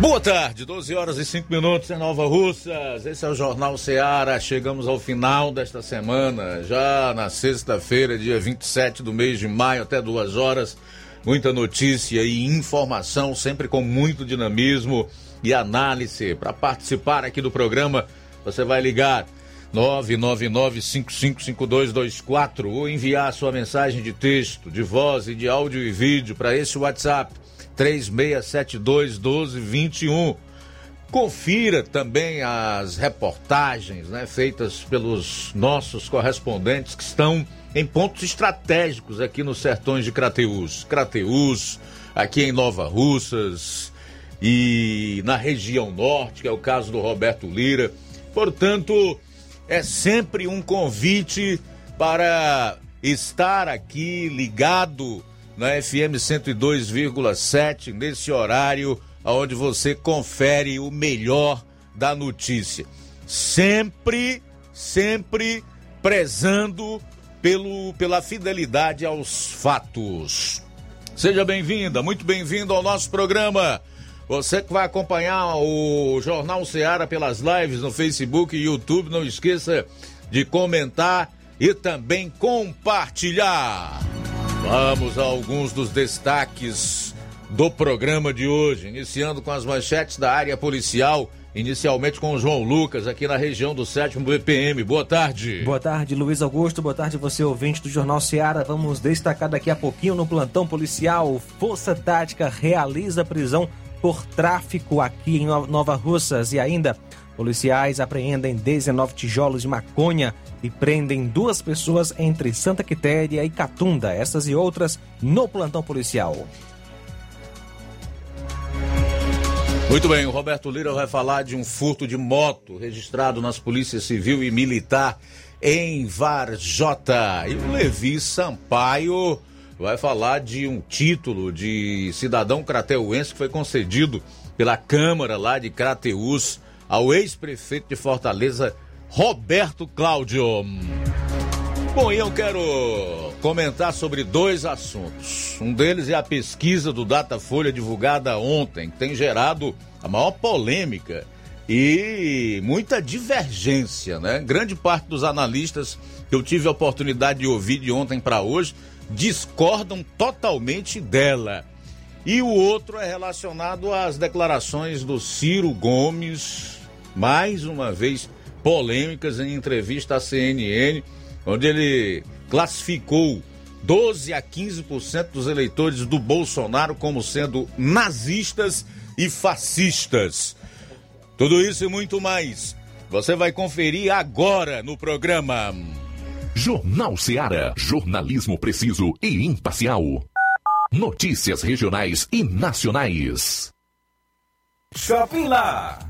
Boa tarde, 12 horas e 5 minutos em Nova Russas. Esse é o Jornal Seara. Chegamos ao final desta semana, já na sexta-feira, dia 27 do mês de maio, até duas horas. Muita notícia e informação, sempre com muito dinamismo e análise. Para participar aqui do programa, você vai ligar 999-555224 ou enviar sua mensagem de texto, de voz e de áudio e vídeo para esse WhatsApp 3672 1221. Confira também as reportagens né, feitas pelos nossos correspondentes que estão em pontos estratégicos aqui nos sertões de Crateús. Crateús, aqui em Nova Russas e na região norte, que é o caso do Roberto Lira. Portanto, é sempre um convite para estar aqui ligado na FM 102,7, nesse horário onde você confere o melhor da notícia. Sempre, sempre prezando pelo, pela fidelidade aos fatos. Seja bem-vinda, muito bem-vindo ao nosso programa. Você que vai acompanhar o Jornal Seara pelas lives no Facebook e YouTube, não esqueça de comentar e também compartilhar. Vamos a alguns dos destaques do programa de hoje, iniciando com as manchetes da área policial. Inicialmente com o João Lucas, aqui na região do 7 BPM. Boa tarde. Boa tarde, Luiz Augusto. Boa tarde, você ouvinte do Jornal Seara. Vamos destacar daqui a pouquinho no plantão policial. Força Tática realiza prisão por tráfico aqui em Nova Russas. E ainda, policiais apreendem 19 tijolos de maconha e prendem duas pessoas entre Santa Quitéria e Catunda. Essas e outras no plantão policial. Muito bem, o Roberto Lira vai falar de um furto de moto registrado nas polícias civil e militar em Varjota. E o Levi Sampaio vai falar de um título de cidadão crateuense que foi concedido pela Câmara lá de Crateus ao ex-prefeito de Fortaleza, Roberto Cláudio. Bom, e eu quero comentar sobre dois assuntos. Um deles é a pesquisa do Datafolha divulgada ontem, que tem gerado a maior polêmica e muita divergência, né? Grande parte dos analistas que eu tive a oportunidade de ouvir de ontem para hoje discordam totalmente dela. E o outro é relacionado às declarações do Ciro Gomes, mais uma vez polêmicas em entrevista à CNN, onde ele classificou 12 a 15% dos eleitores do Bolsonaro como sendo nazistas e fascistas. Tudo isso e muito mais. Você vai conferir agora no programa. Jornal Seara. Jornalismo preciso e imparcial. Notícias regionais e nacionais. Shopping Lá.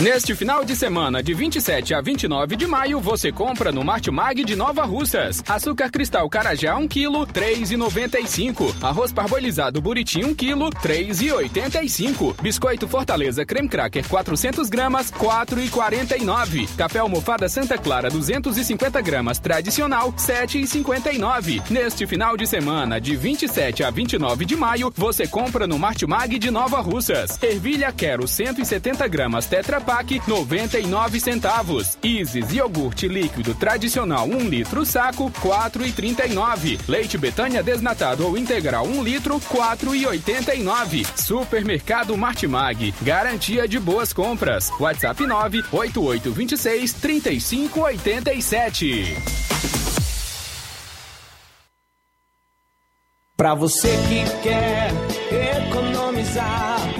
Neste final de semana, de 27 a 29 de maio, você compra no Martimag de Nova Russas. Açúcar cristal Carajá 1 kg, 3,95. Arroz parbolizado Buriti 1 kg, 3,85. Biscoito Fortaleza Creme Cracker 400 gramas, 4,49. Café almofada Santa Clara 250 gramas tradicional, 7,59. Neste final de semana, de 27 a 29 de maio, você compra no Martimag de Nova Russas. Ervilha Quero 170 gramas Tetra Pak 99 centavos. Isis iogurte líquido tradicional 1 litro saco 4,39. Leite Betânia desnatado ou integral 1 litro 4,89. Supermercado Martimag, garantia de boas compras. WhatsApp 98826 3587. Pra você que quer economizar.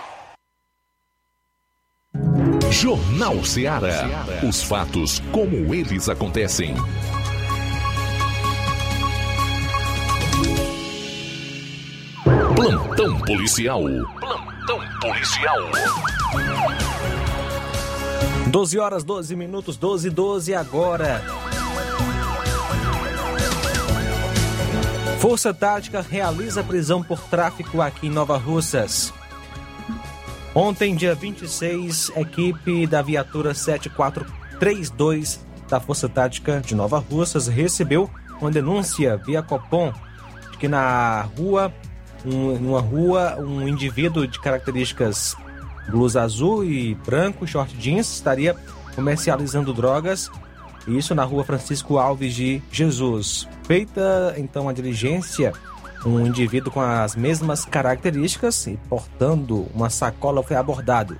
Jornal Ceará. Os fatos como eles acontecem. Plantão policial. Plantão policial. 12 horas, 12 minutos, 12 12 agora. Força Tática realiza prisão por tráfico aqui em Nova Russas. Ontem, dia 26, equipe da viatura 7432 da Força Tática de Nova Russas recebeu uma denúncia via Copom de que na rua, um, numa rua, um indivíduo de características blusa azul e branco, short jeans, estaria comercializando drogas. Isso na rua Francisco Alves de Jesus. Feita então a diligência um indivíduo com as mesmas características e portando uma sacola foi abordado.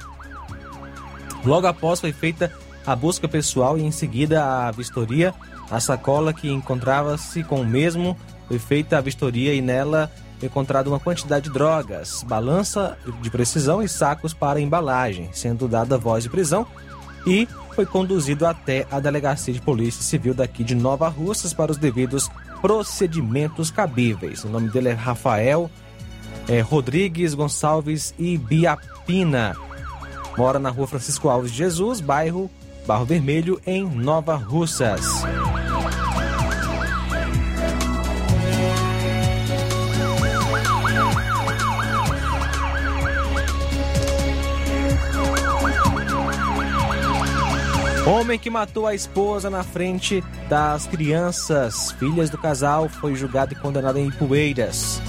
Logo após foi feita a busca pessoal e em seguida a vistoria. A sacola que encontrava-se com o mesmo foi feita a vistoria e nela foi encontrada uma quantidade de drogas, balança de precisão e sacos para embalagem, sendo dada voz de prisão e foi conduzido até a delegacia de polícia civil daqui de Nova Russas para os devidos procedimentos cabíveis. O nome dele é Rafael é, Rodrigues Gonçalves e Biapina. Mora na rua Francisco Alves Jesus, bairro Barro Vermelho, em Nova Russas. Homem que matou a esposa na frente das crianças, filhas do casal, foi julgado e condenado em Ipueiras.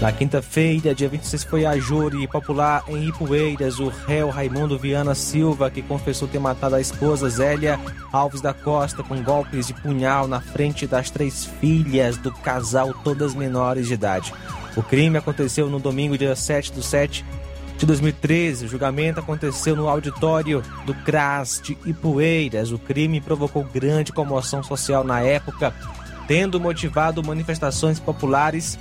Na quinta-feira, dia 26, foi a júri popular em Ipueiras o réu Raimundo Viana Silva, que confessou ter matado a esposa Zélia Alves da Costa com golpes de punhal na frente das três filhas do casal, todas menores de idade. O crime aconteceu no domingo, dia 7 do 7, de 2013. O julgamento aconteceu no auditório do CRAS de Ipueiras. O crime provocou grande comoção social na época, tendo motivado manifestações populares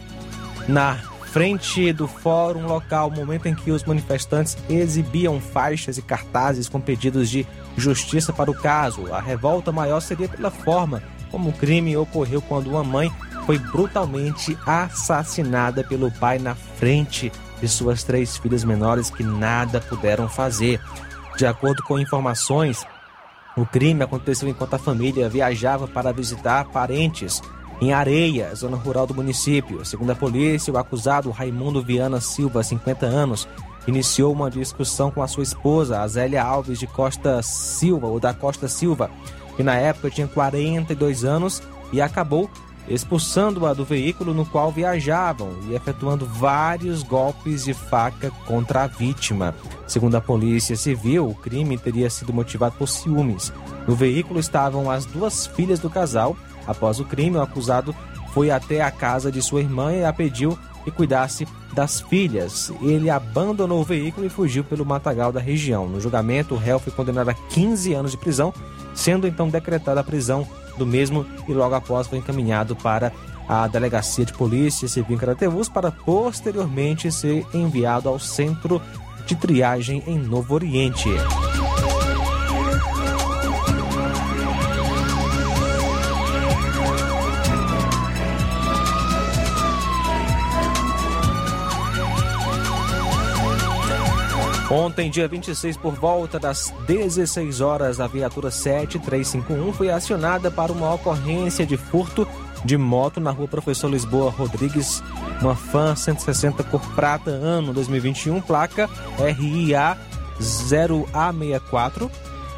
na frente do fórum local, momento em que os manifestantes exibiam faixas e cartazes com pedidos de justiça para o caso. A revolta maior seria pela forma como o crime ocorreu quando uma mãe foi brutalmente assassinada pelo pai na frente de suas três filhas menores que nada puderam fazer. De acordo com informações, o crime aconteceu enquanto a família viajava para visitar parentes em Areia, zona rural do município. Segundo a polícia, o acusado Raimundo Viana Silva, 50 anos, iniciou uma discussão com a sua esposa, Azélia Alves de Costa Silva, ou da Costa Silva, que na época tinha 42 anos e acabou expulsando-a do veículo no qual viajavam e efetuando vários golpes de faca contra a vítima. Segundo a Polícia Civil, o crime teria sido motivado por ciúmes. No veículo estavam as duas filhas do casal. Após o crime, o acusado foi até a casa de sua irmã e a pediu que cuidasse das filhas. Ele abandonou o veículo e fugiu pelo matagal da região. No julgamento, o réu foi condenado a 15 anos de prisão, sendo então decretada a prisão do mesmo e logo após foi encaminhado para a Delegacia de Polícia Civil em Crateus para posteriormente ser enviado ao Centro de Triagem em Novo Oriente. Ontem, dia 26, por volta das 16 horas, a viatura 7351 foi acionada para uma ocorrência de furto de moto na rua Professor Lisboa Rodrigues, uma Fan 160 cor prata, ano 2021, placa RIA 0A64.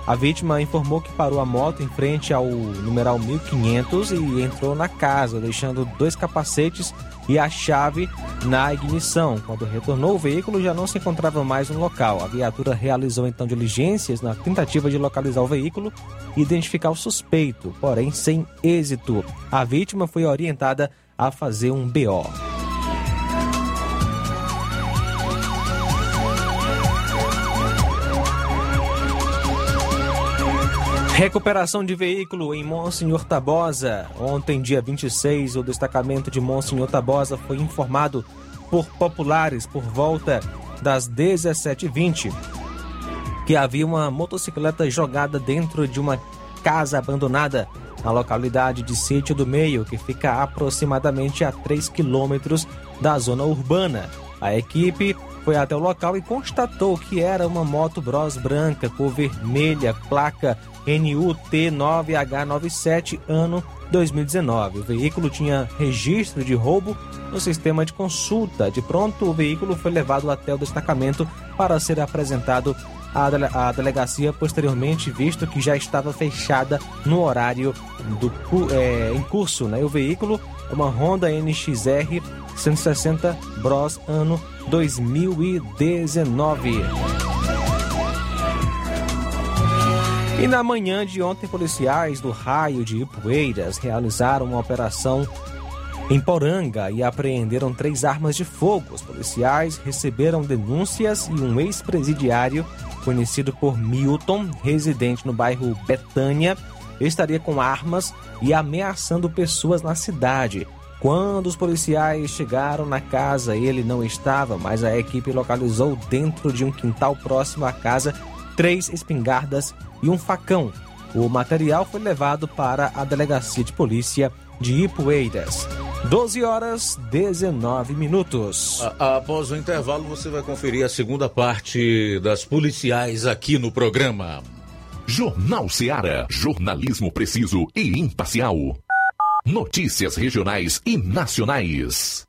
A vítima informou que parou a moto em frente ao numeral 1500 e entrou na casa, deixando dois capacetes e a chave na ignição. Quando retornou, o veículo já não se encontrava mais no local. A viatura realizou então diligências na tentativa de localizar o veículo e identificar o suspeito, porém sem êxito. A vítima foi orientada a fazer um BO. Recuperação de veículo em Monsenhor Tabosa. Ontem, dia 26, o destacamento de Monsenhor Tabosa foi informado por populares por volta das 17h20 que havia uma motocicleta jogada dentro de uma casa abandonada na localidade de Sítio do Meio, que fica aproximadamente a 3 quilômetros da zona urbana. A equipe foi até o local e constatou que era uma moto Bros branca, cor vermelha, placa NUT9H97, ano 2019. O veículo tinha registro de roubo no sistema de consulta. De pronto, o veículo foi levado até o destacamento para ser apresentado à, dele à delegacia posteriormente, visto que já estava fechada no horário do, é, em curso. Né? O veículo é uma Honda NXR 160 Bros ano 2019. E na manhã de ontem, policiais do raio de Ipueiras realizaram uma operação em Poranga e apreenderam três armas de fogo. Os policiais receberam denúncias e um ex-presidiário, conhecido por Milton, residente no bairro Betânia, estaria com armas e ameaçando pessoas na cidade. Quando os policiais chegaram na casa, ele não estava, mas a equipe localizou dentro de um quintal próximo à casa três espingardas e um facão. O material foi levado para a delegacia de polícia de Ipueiras. 12 horas 19 minutos. Após o intervalo, você vai conferir a segunda parte das policiais aqui no programa. Jornal Seara. Jornalismo preciso e imparcial. Notícias regionais e nacionais.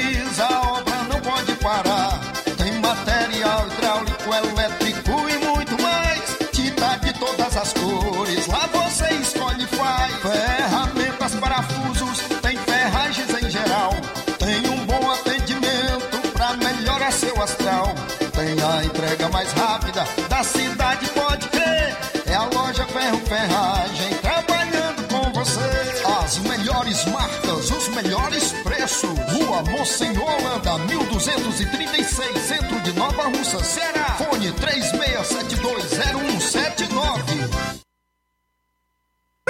Da cidade, pode crer. É a loja Ferro Ferragem trabalhando com você. As melhores marcas, os melhores preços. Rua Holanda, 1236, centro de Nova Russa, Ceará. Fone 36720179.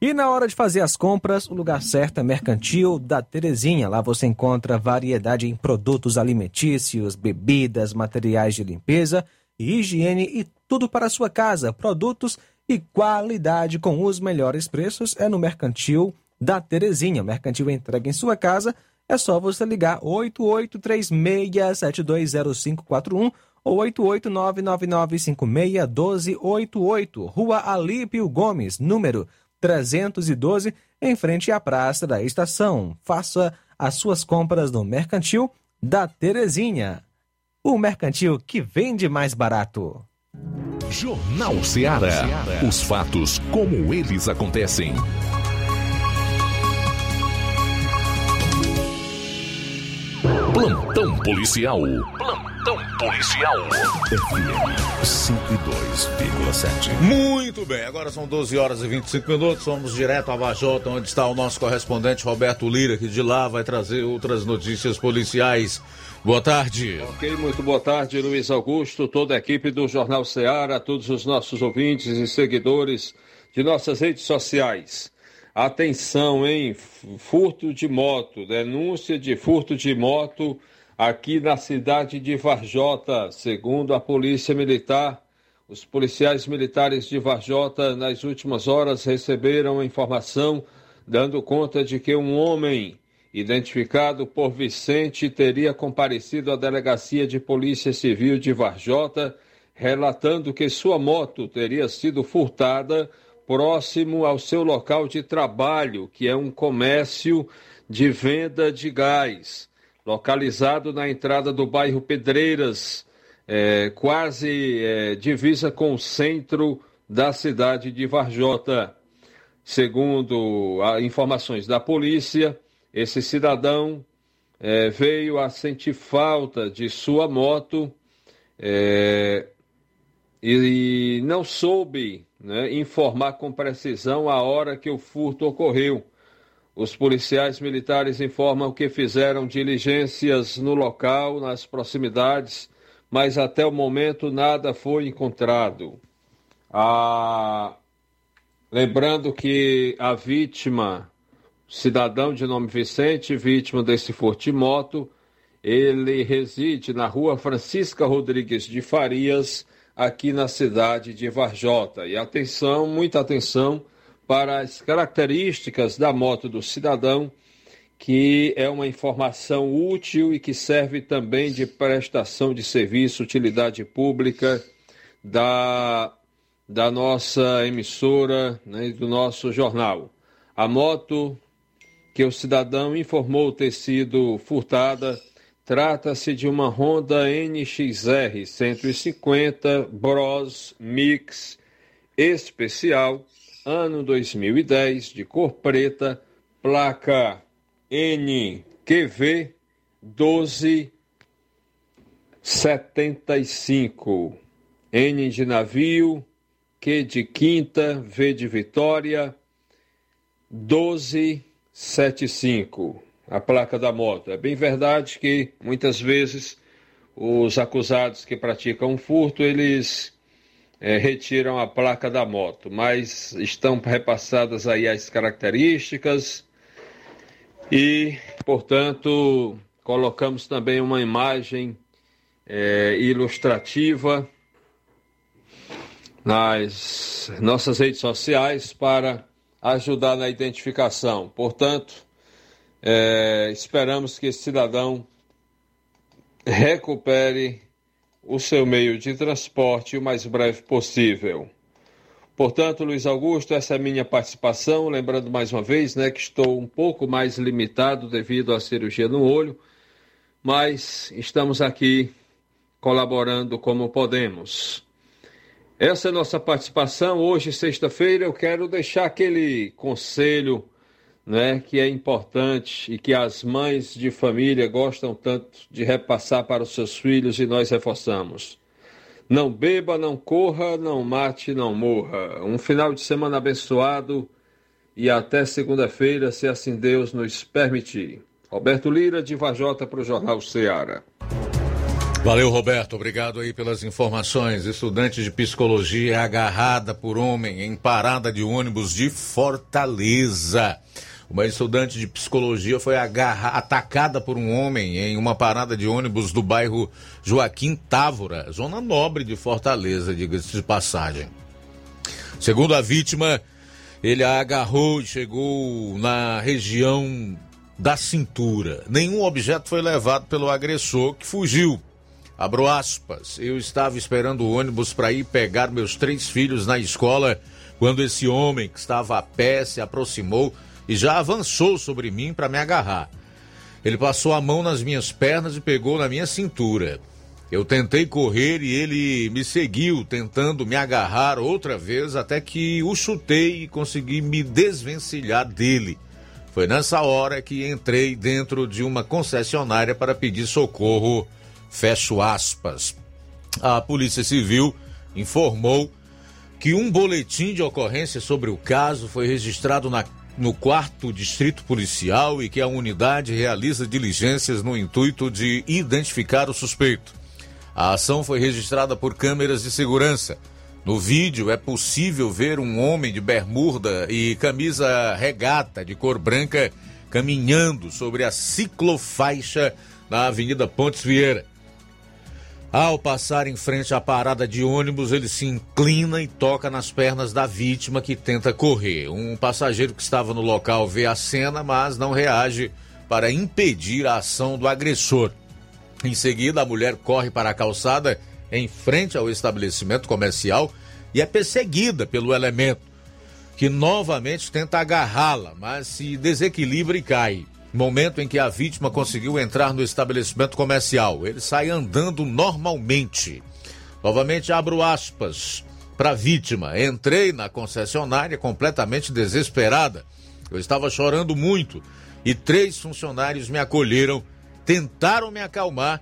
E na hora de fazer as compras, o lugar certo é Mercantil da Terezinha. Lá você encontra variedade em produtos alimentícios, bebidas, materiais de limpeza e higiene e tudo para a sua casa. Produtos e qualidade com os melhores preços é no Mercantil da Terezinha. Mercantil entrega em sua casa. É só você ligar 8836720541 ou 88999561288. Rua Alípio Gomes, número 312, em frente à Praça da Estação. Faça as suas compras no Mercantil da Terezinha. O mercantil que vende mais barato. Jornal Ceará. Os fatos como eles acontecem. Plantão policial. Plantão policial. FM 102,7. Muito bem, agora são 12 horas e 25 minutos. Vamos direto a Vajota, onde está o nosso correspondente Roberto Lira, que de lá vai trazer outras notícias policiais. Boa tarde. Ok, muito boa tarde, Luiz Augusto, toda a equipe do Jornal Ceará, todos os nossos ouvintes e seguidores de nossas redes sociais. Atenção, hein? Furto de moto, denúncia de furto de moto aqui na cidade de Varjota, segundo a Polícia Militar. Os policiais militares de Varjota, nas últimas horas, receberam a informação dando conta de que um homem identificado por Vicente, teria comparecido à delegacia de Polícia Civil de Varjota, relatando que sua moto teria sido furtada próximo ao seu local de trabalho, que é um comércio de venda de gás, localizado na entrada do bairro Pedreiras, é, quase é, divisa com o centro da cidade de Varjota. Segundo informações da polícia, esse cidadão é, veio a sentir falta de sua moto é, e, não soube né, informar com precisão a hora que o furto ocorreu. Os policiais militares informam que fizeram diligências no local, nas proximidades, mas até o momento nada foi encontrado. Ah, lembrando que a vítima cidadão de nome Vicente, vítima desse furto de moto. Ele reside na rua Francisca Rodrigues de Farias, aqui na cidade de Varjota. E atenção, muita atenção para as características da moto do cidadão, que é uma informação útil e que serve também de prestação de serviço, utilidade pública da, da nossa emissora né, do nosso jornal. A moto que o cidadão informou ter sido furtada. Trata-se de uma Honda NXR 150 Bros Mix especial, ano 2010, de cor preta, placa NQV 1275. N de navio, Q de quinta, V de vitória, 12 75, a placa da moto. É bem verdade que muitas vezes os acusados que praticam furto, eles é, retiram a placa da moto, mas estão repassadas aí as características e, portanto, colocamos também uma imagem é, ilustrativa nas nossas redes sociais para ajudar na identificação. Portanto, é, esperamos que esse cidadão recupere o seu meio de transporte o mais breve possível. Portanto, Luiz Augusto, essa é a minha participação. Lembrando mais uma vez né, que estou um pouco mais limitado devido à cirurgia no olho, mas estamos aqui colaborando como podemos. Essa é a nossa participação. Hoje, sexta-feira, eu quero deixar aquele conselho né, que é importante e que as mães de família gostam tanto de repassar para os seus filhos e nós reforçamos. Não beba, não corra, não mate, não morra. Um final de semana abençoado e até segunda-feira, se assim Deus nos permitir. Roberto Lira, de Vajota, para o Jornal Ceará. Valeu, Roberto. Obrigado aí pelas informações. Estudante de psicologia agarrada por homem em parada de ônibus de Fortaleza. Uma estudante de psicologia foi agarra, atacada por um homem em uma parada de ônibus do bairro Joaquim Távora, zona nobre de Fortaleza, diga-se de passagem. Segundo a vítima, ele a agarrou e chegou na região da cintura. Nenhum objeto foi levado pelo agressor, que fugiu. Abro aspas. Eu estava esperando o ônibus para ir pegar meus três filhos na escola quando esse homem que estava a pé se aproximou e já avançou sobre mim para me agarrar. Ele passou a mão nas minhas pernas e pegou na minha cintura. Eu tentei correr e ele me seguiu, tentando me agarrar outra vez, até que o chutei e consegui me desvencilhar dele. Foi nessa hora que entrei dentro de uma concessionária para pedir socorro Fecho aspas. A Polícia Civil informou que um boletim de ocorrência sobre o caso foi registrado na, no quarto distrito policial e que a unidade realiza diligências no intuito de identificar o suspeito. A ação foi registrada por câmeras de segurança. No vídeo é possível ver um homem de bermuda e camisa regata de cor branca caminhando sobre a ciclofaixa na Avenida Pontes Vieira. Ao passar em frente à parada de ônibus, ele se inclina e toca nas pernas da vítima que tenta correr. Um passageiro que estava no local vê a cena, mas não reage para impedir a ação do agressor. Em seguida, a mulher corre para a calçada em frente ao estabelecimento comercial e é perseguida pelo elemento, que novamente tenta agarrá-la, mas se desequilibra e cai. Momento em que a vítima conseguiu entrar no estabelecimento comercial. Ele sai andando normalmente. Novamente abro aspas para a vítima. Entrei na concessionária completamente desesperada. Eu estava chorando muito e três funcionários me acolheram, tentaram me acalmar,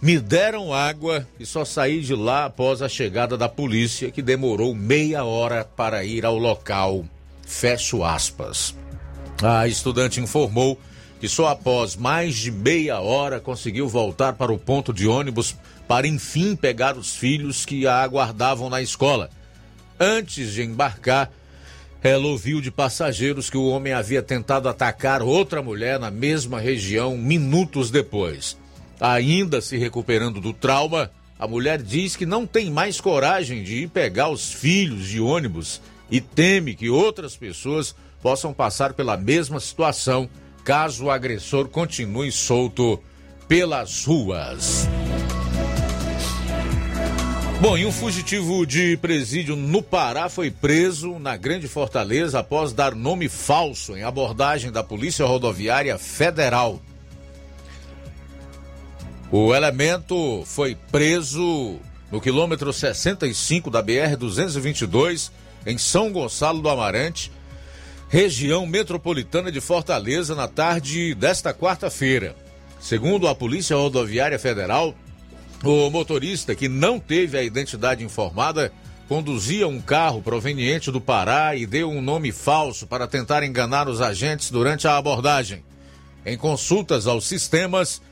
me deram água e só saí de lá após a chegada da polícia, que demorou meia hora para ir ao local. Fecho aspas. A estudante informou que só após mais de meia hora conseguiu voltar para o ponto de ônibus para enfim pegar os filhos que a aguardavam na escola. Antes de embarcar, ela ouviu de passageiros que o homem havia tentado atacar outra mulher na mesma região minutos depois. Ainda se recuperando do trauma, a mulher diz que não tem mais coragem de ir pegar os filhos de ônibus e teme que outras pessoas possam passar pela mesma situação caso o agressor continue solto pelas ruas. Bom, e um fugitivo de presídio no Pará foi preso na Grande Fortaleza após dar nome falso em abordagem da Polícia Rodoviária Federal. O elemento foi preso no quilômetro 65 da BR-222, em São Gonçalo do Amarante, região metropolitana de Fortaleza, na tarde desta quarta-feira. Segundo a Polícia Rodoviária Federal, o motorista, que não teve a identidade informada, conduzia um carro proveniente do Pará e deu um nome falso para tentar enganar os agentes durante a abordagem. Em consultas aos sistemas,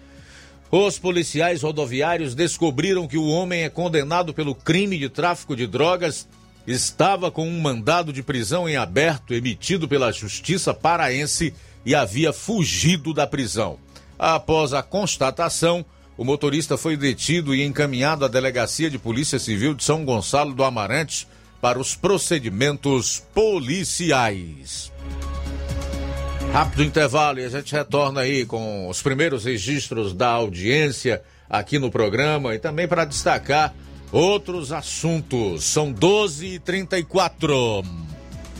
os policiais rodoviários descobriram que o homem é condenado pelo crime de tráfico de drogas estava com um mandado de prisão em aberto emitido pela Justiça Paraense e havia fugido da prisão. Após a constatação, o motorista foi detido e encaminhado à Delegacia de Polícia Civil de São Gonçalo do Amarante para os procedimentos policiais. Rápido intervalo e a gente retorna aí com os primeiros registros da audiência aqui no programa e também para destacar outros assuntos. São 12h34.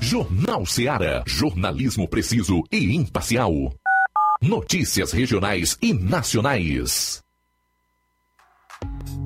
Jornal Seara. Jornalismo preciso e imparcial. Notícias regionais e nacionais.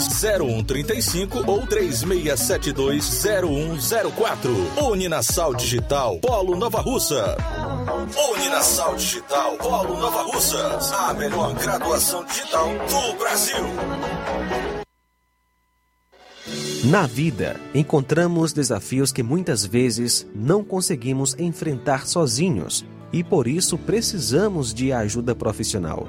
0135 ou 36720104. Uninasal Digital, Polo Nova Russa. Uninasal Digital, Polo Nova Russas. A melhor graduação digital do Brasil. Na vida, encontramos desafios que muitas vezes não conseguimos enfrentar sozinhos e por isso precisamos de ajuda profissional.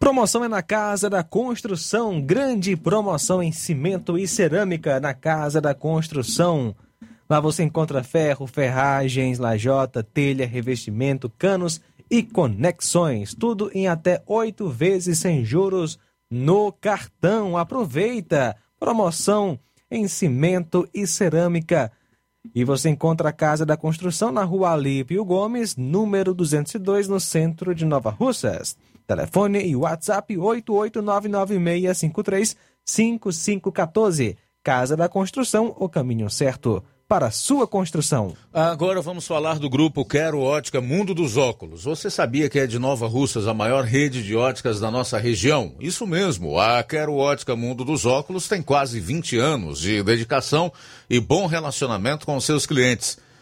Promoção é na Casa da Construção. Grande promoção em cimento e cerâmica na Casa da Construção. Lá você encontra ferro, ferragens, lajota, telha, revestimento, canos e conexões. Tudo em até oito vezes sem juros no cartão. Aproveita! Promoção em cimento e cerâmica. E você encontra a Casa da Construção na rua Alípio Gomes, número 202, no centro de Nova Russas. Telefone e WhatsApp 88996535514. Casa da Construção, o caminho certo para a sua construção. Agora vamos falar do grupo Quero Ótica Mundo dos Óculos. Você sabia que é de Nova Russas a maior rede de óticas da nossa região? Isso mesmo, a Quero Ótica Mundo dos Óculos tem quase 20 anos de dedicação e bom relacionamento com seus clientes.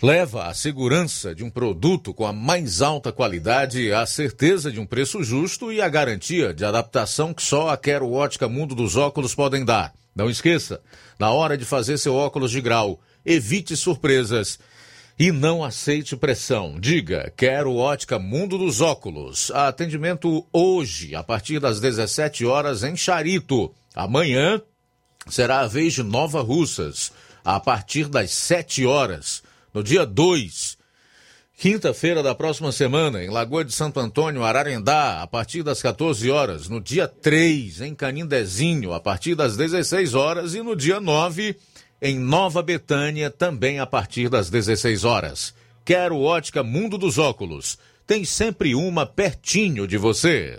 Leva a segurança de um produto com a mais alta qualidade, a certeza de um preço justo e a garantia de adaptação que só a Quero Ótica Mundo dos Óculos podem dar. Não esqueça, na hora de fazer seu óculos de grau, evite surpresas e não aceite pressão. Diga, quero ótica Mundo dos Óculos. Atendimento hoje, a partir das 17 horas, em Charito. Amanhã será a vez de Nova Russas, a partir das 7 horas. No dia 2, quinta-feira da próxima semana, em Lagoa de Santo Antônio, Ararendá, a partir das 14 horas. No dia 3, em Canindezinho, a partir das 16 horas. E no dia 9, em Nova Betânia, também a partir das 16 horas. Quero ótica Mundo dos Óculos. Tem sempre uma pertinho de você.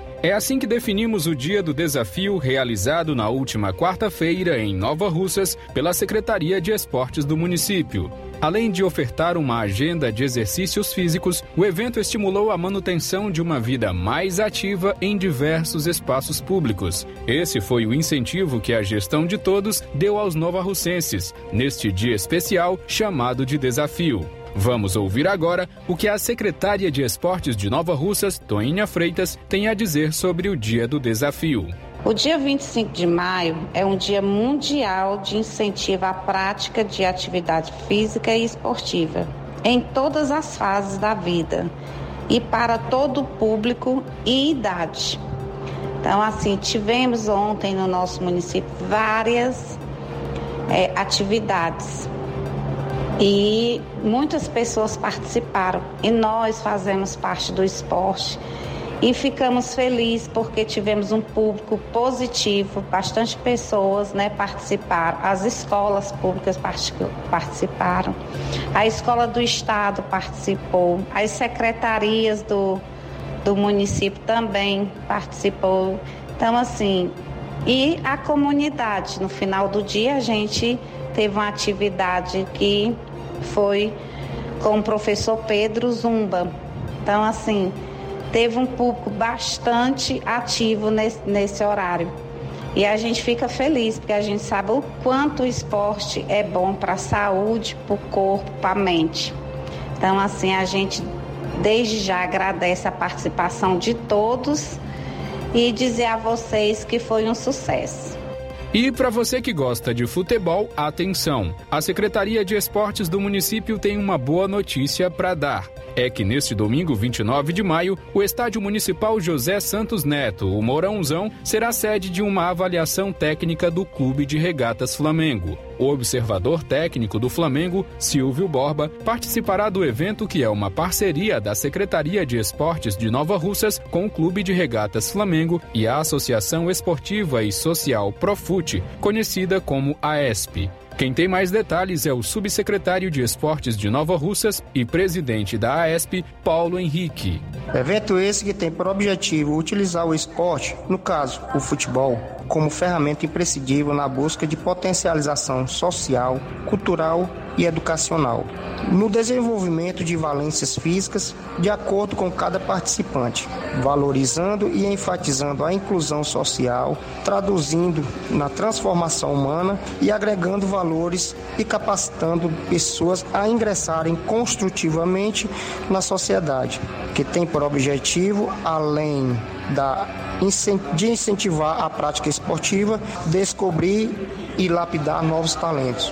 É assim que definimos o dia do desafio realizado na última quarta-feira em Nova Russas pela Secretaria de Esportes do município. Além de ofertar uma agenda de exercícios físicos, o evento estimulou a manutenção de uma vida mais ativa em diversos espaços públicos. Esse foi o incentivo que a gestão de todos deu aos novarrucenses, neste dia especial chamado de desafio. Vamos ouvir agora o que a secretária de Esportes de Nova Russas, Toinha Freitas, tem a dizer sobre o Dia do Desafio. O dia 25 de maio é um dia mundial de incentivo à prática de atividade física e esportiva em todas as fases da vida e para todo público e idade. Então, assim, tivemos ontem no nosso município várias é, atividades e muitas pessoas participaram. E nós fazemos parte do esporte. E ficamos felizes porque tivemos um público positivo, bastante pessoas né, participaram, as escolas públicas participaram, a escola do estado participou, as secretarias do, do município também participou. Então, assim, e a comunidade, no final do dia a gente teve uma atividade que foi com o professor Pedro Zumba. Então, assim, teve um público bastante ativo nesse, nesse horário. E a gente fica feliz, porque a gente sabe o quanto o esporte é bom para a saúde, para o corpo, para a mente. Então, assim, a gente desde já agradece a participação de todos e dizer a vocês que foi um sucesso. E para você que gosta de futebol, atenção! A Secretaria de Esportes do município tem uma boa notícia para dar. É que neste domingo, 29 de maio, o Estádio Municipal José Santos Neto, o Mourãozão, será sede de uma avaliação técnica do Clube de Regatas Flamengo. O observador técnico do Flamengo, Silvio Borba, participará do evento que é uma parceria da Secretaria de Esportes de Nova Russas com o Clube de Regatas Flamengo e a Associação Esportiva e Social Profute, conhecida como AESP. Quem tem mais detalhes é o subsecretário de Esportes de Nova Russas e presidente da AESP, Paulo Henrique. Evento esse que tem por objetivo utilizar o esporte, no caso, o futebol, como ferramenta imprescindível na busca de potencialização social, cultural e educacional, no desenvolvimento de valências físicas de acordo com cada participante, valorizando e enfatizando a inclusão social, traduzindo na transformação humana e agregando valores e capacitando pessoas a ingressarem construtivamente na sociedade, que tem por objetivo, além da, de incentivar a prática esportiva, descobrir e lapidar novos talentos.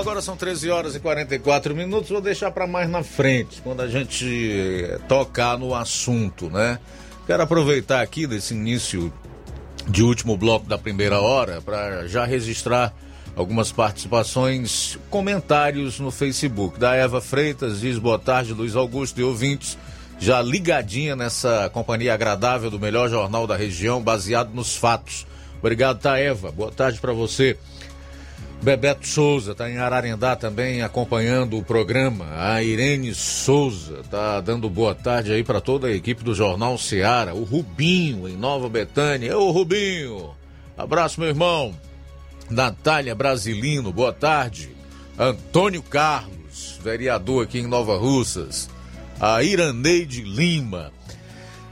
Agora são 13 horas e 44 minutos. Vou deixar para mais na frente, quando a gente tocar no assunto, né? Quero aproveitar aqui desse início de último bloco da primeira hora para já registrar algumas participações, comentários no Facebook. Da Eva Freitas diz boa tarde, Luiz Augusto e ouvintes. Já ligadinha nessa companhia agradável do melhor jornal da região, baseado nos fatos. Obrigado, tá, Eva. Boa tarde para você. Bebeto Souza está em Ararendá também acompanhando o programa. A Irene Souza está dando boa tarde aí para toda a equipe do Jornal Seara. O Rubinho em Nova Betânia. Ô Rubinho, abraço meu irmão. Natália Brasilino, boa tarde. Antônio Carlos, vereador aqui em Nova Russas. A Iraneide Lima.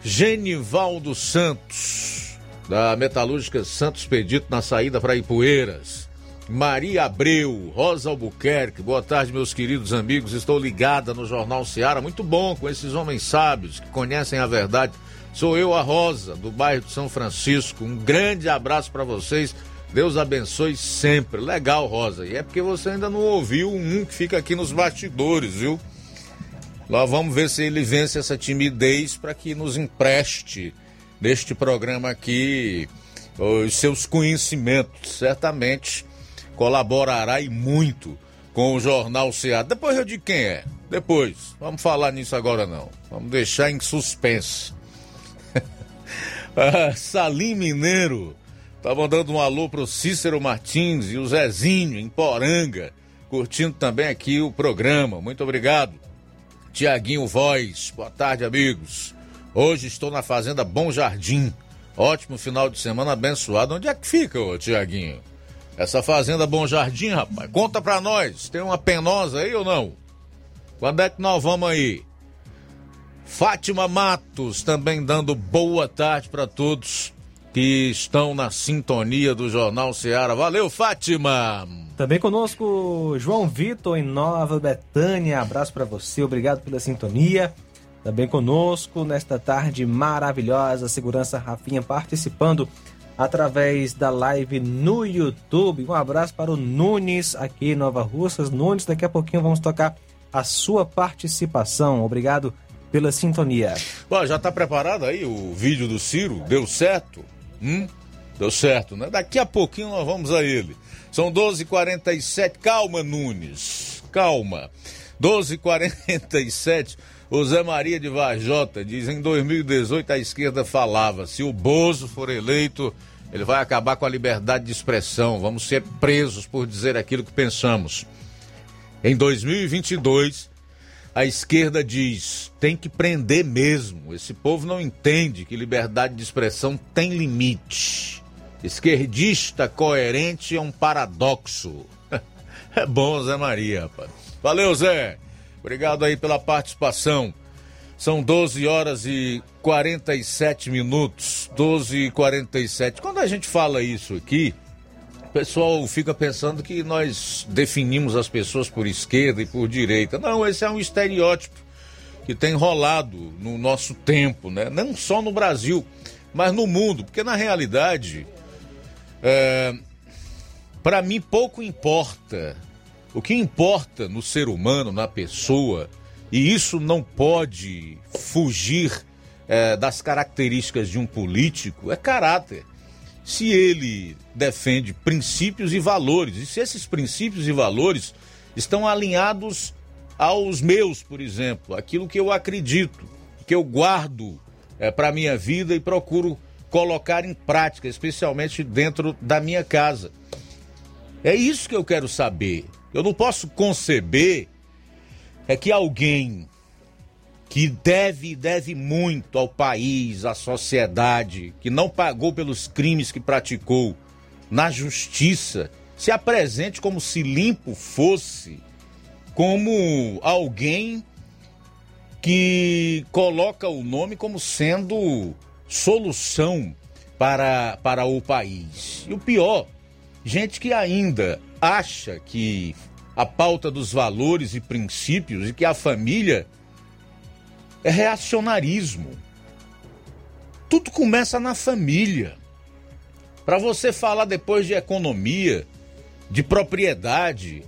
Genivaldo Santos, da Metalúrgica Santos Pedito, na saída para Ipueiras. Maria Abreu, Rosa Albuquerque, boa tarde, meus queridos amigos. Estou ligada no Jornal Seara. Muito bom com esses homens sábios que conhecem a verdade. Sou eu, a Rosa, do bairro de São Francisco. Um grande abraço para vocês Deus abençoe sempre. Legal, Rosa. E é porque você ainda não ouviu um que fica aqui nos bastidores, viu? Lá vamos ver se ele vence essa timidez para que nos empreste neste programa aqui os seus conhecimentos. Certamente colaborará e muito com o Jornal Ceará. Depois eu digo quem é. Depois. Vamos falar nisso agora não. Vamos deixar em suspense. ah, Salim Mineiro. Tá mandando um alô pro Cícero Martins e o Zezinho em Poranga. Curtindo também aqui o programa. Muito obrigado. Tiaguinho Voz. Boa tarde, amigos. Hoje estou na Fazenda Bom Jardim. Ótimo final de semana abençoado. Onde é que fica, Tiaguinho? Essa Fazenda Bom Jardim, rapaz. Conta pra nós. Tem uma penosa aí ou não? Quando é que nós vamos aí? Fátima Matos também dando boa tarde para todos que estão na sintonia do Jornal Ceará. Valeu, Fátima! Também conosco João Vitor em Nova Betânia. Abraço para você, obrigado pela sintonia. Também conosco nesta tarde maravilhosa, Segurança Rafinha participando através da live no YouTube. Um abraço para o Nunes aqui em Nova Russas. Nunes, daqui a pouquinho vamos tocar a sua participação. Obrigado pela sintonia. Bom, já está preparado aí o vídeo do Ciro? Deu certo? Hum? Deu certo, né? Daqui a pouquinho nós vamos a ele. São 12h47. Calma, Nunes. Calma. 12h47. O Zé Maria de Varjota diz: em 2018 a esquerda falava: se o Bozo for eleito, ele vai acabar com a liberdade de expressão. Vamos ser presos por dizer aquilo que pensamos. Em 2022, a esquerda diz: tem que prender mesmo. Esse povo não entende que liberdade de expressão tem limite. Esquerdista coerente é um paradoxo. É bom, Zé Maria, rapaz. Valeu, Zé. Obrigado aí pela participação. São 12 horas e 47 minutos. 12 e 47. Quando a gente fala isso aqui, o pessoal fica pensando que nós definimos as pessoas por esquerda e por direita. Não, esse é um estereótipo que tem rolado no nosso tempo, né? Não só no Brasil, mas no mundo, porque na realidade é, para mim, pouco importa. O que importa no ser humano, na pessoa, e isso não pode fugir é, das características de um político, é caráter. Se ele defende princípios e valores, e se esses princípios e valores estão alinhados aos meus, por exemplo, aquilo que eu acredito, que eu guardo é, para a minha vida e procuro colocar em prática, especialmente dentro da minha casa. É isso que eu quero saber. Eu não posso conceber é que alguém que deve deve muito ao país, à sociedade, que não pagou pelos crimes que praticou na justiça, se apresente como se limpo fosse, como alguém que coloca o nome como sendo solução para, para o país. E o pior, gente que ainda acha que a pauta dos valores e princípios e que a família é reacionarismo. Tudo começa na família. Para você falar depois de economia, de propriedade,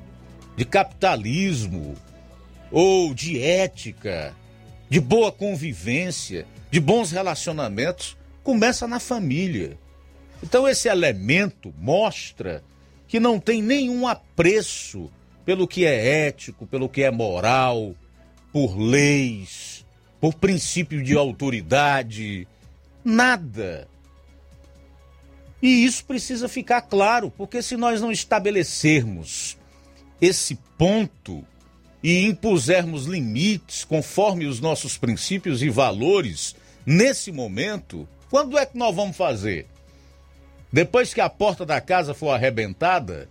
de capitalismo ou de ética, de boa convivência, de bons relacionamentos, começa na família. Então esse elemento mostra que não tem nenhum apreço pelo que é ético, pelo que é moral, por leis, por princípio de autoridade, nada. E isso precisa ficar claro, porque se nós não estabelecermos esse ponto e impusermos limites conforme os nossos princípios e valores, nesse momento, quando é que nós vamos fazer? Depois que a porta da casa for arrebentada?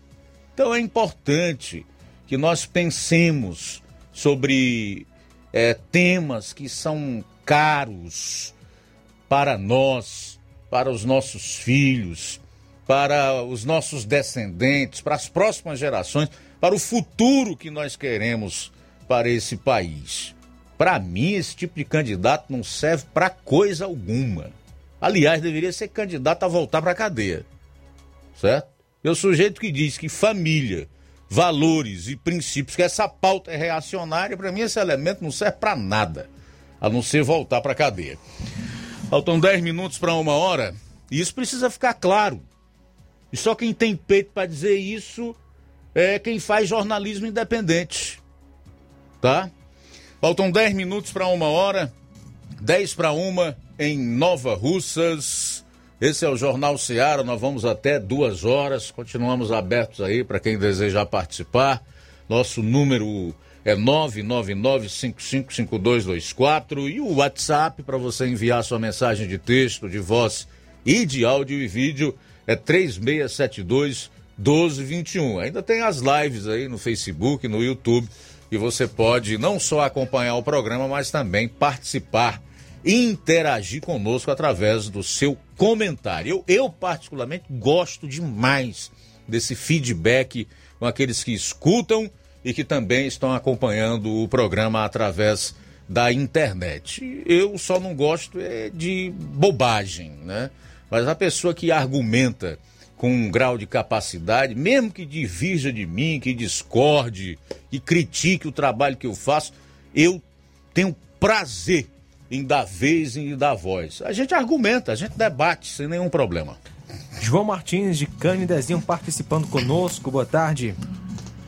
Então é importante que nós pensemos sobre é, temas que são caros para nós, para os nossos filhos, para os nossos descendentes, para as próximas gerações, para o futuro que nós queremos para esse país. Para mim, esse tipo de candidato não serve para coisa alguma. Aliás, deveria ser candidato a voltar para a cadeia. Certo? É o sujeito que diz que família, valores e princípios, que essa pauta é reacionária, para mim esse elemento não serve para nada, a não ser voltar para a cadeia. Faltam 10 minutos para uma hora, e isso precisa ficar claro. E só quem tem peito para dizer isso é quem faz jornalismo independente. Tá? Faltam 10 minutos para uma hora, 10 para uma em Nova Russas. Esse é o Jornal Seara, nós vamos até duas horas, continuamos abertos aí para quem desejar participar. Nosso número é 999-555224 e o WhatsApp para você enviar sua mensagem de texto, de voz e de áudio e vídeo é 3672 1221. Ainda tem as lives aí no Facebook, no YouTube, e você pode não só acompanhar o programa, mas também participar interagir conosco através do seu comentário. Eu, eu, particularmente, gosto demais desse feedback com aqueles que escutam e que também estão acompanhando o programa através da internet. Eu só não gosto é de bobagem, né? Mas a pessoa que argumenta com um grau de capacidade, mesmo que divirja de mim, que discorde, que critique o trabalho que eu faço, eu tenho prazer em dar vez e em dar voz. A gente argumenta, a gente debate sem nenhum problema. João Martins de Canidezinho participando conosco. Boa tarde.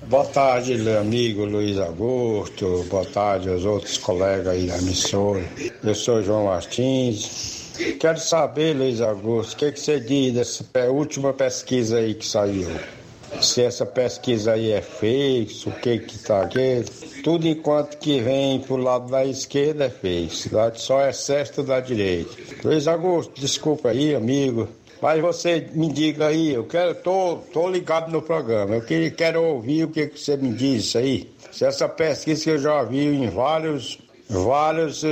Boa tarde, amigo Luiz Augusto. Boa tarde aos outros colegas aí da emissora. Eu sou João Martins. Quero saber, Luiz Augusto, o que, que você diz dessa última pesquisa aí que saiu? Se essa pesquisa aí é fake, o que que tá aqui? Tudo enquanto que vem pro lado da esquerda é fake, só é certo da direita. Luiz Augusto, desculpa aí, amigo. Mas você me diga aí, eu quero, tô, tô ligado no programa. Eu queria, quero ouvir o que, que você me diz aí. Se essa pesquisa que eu já vi em vários, vários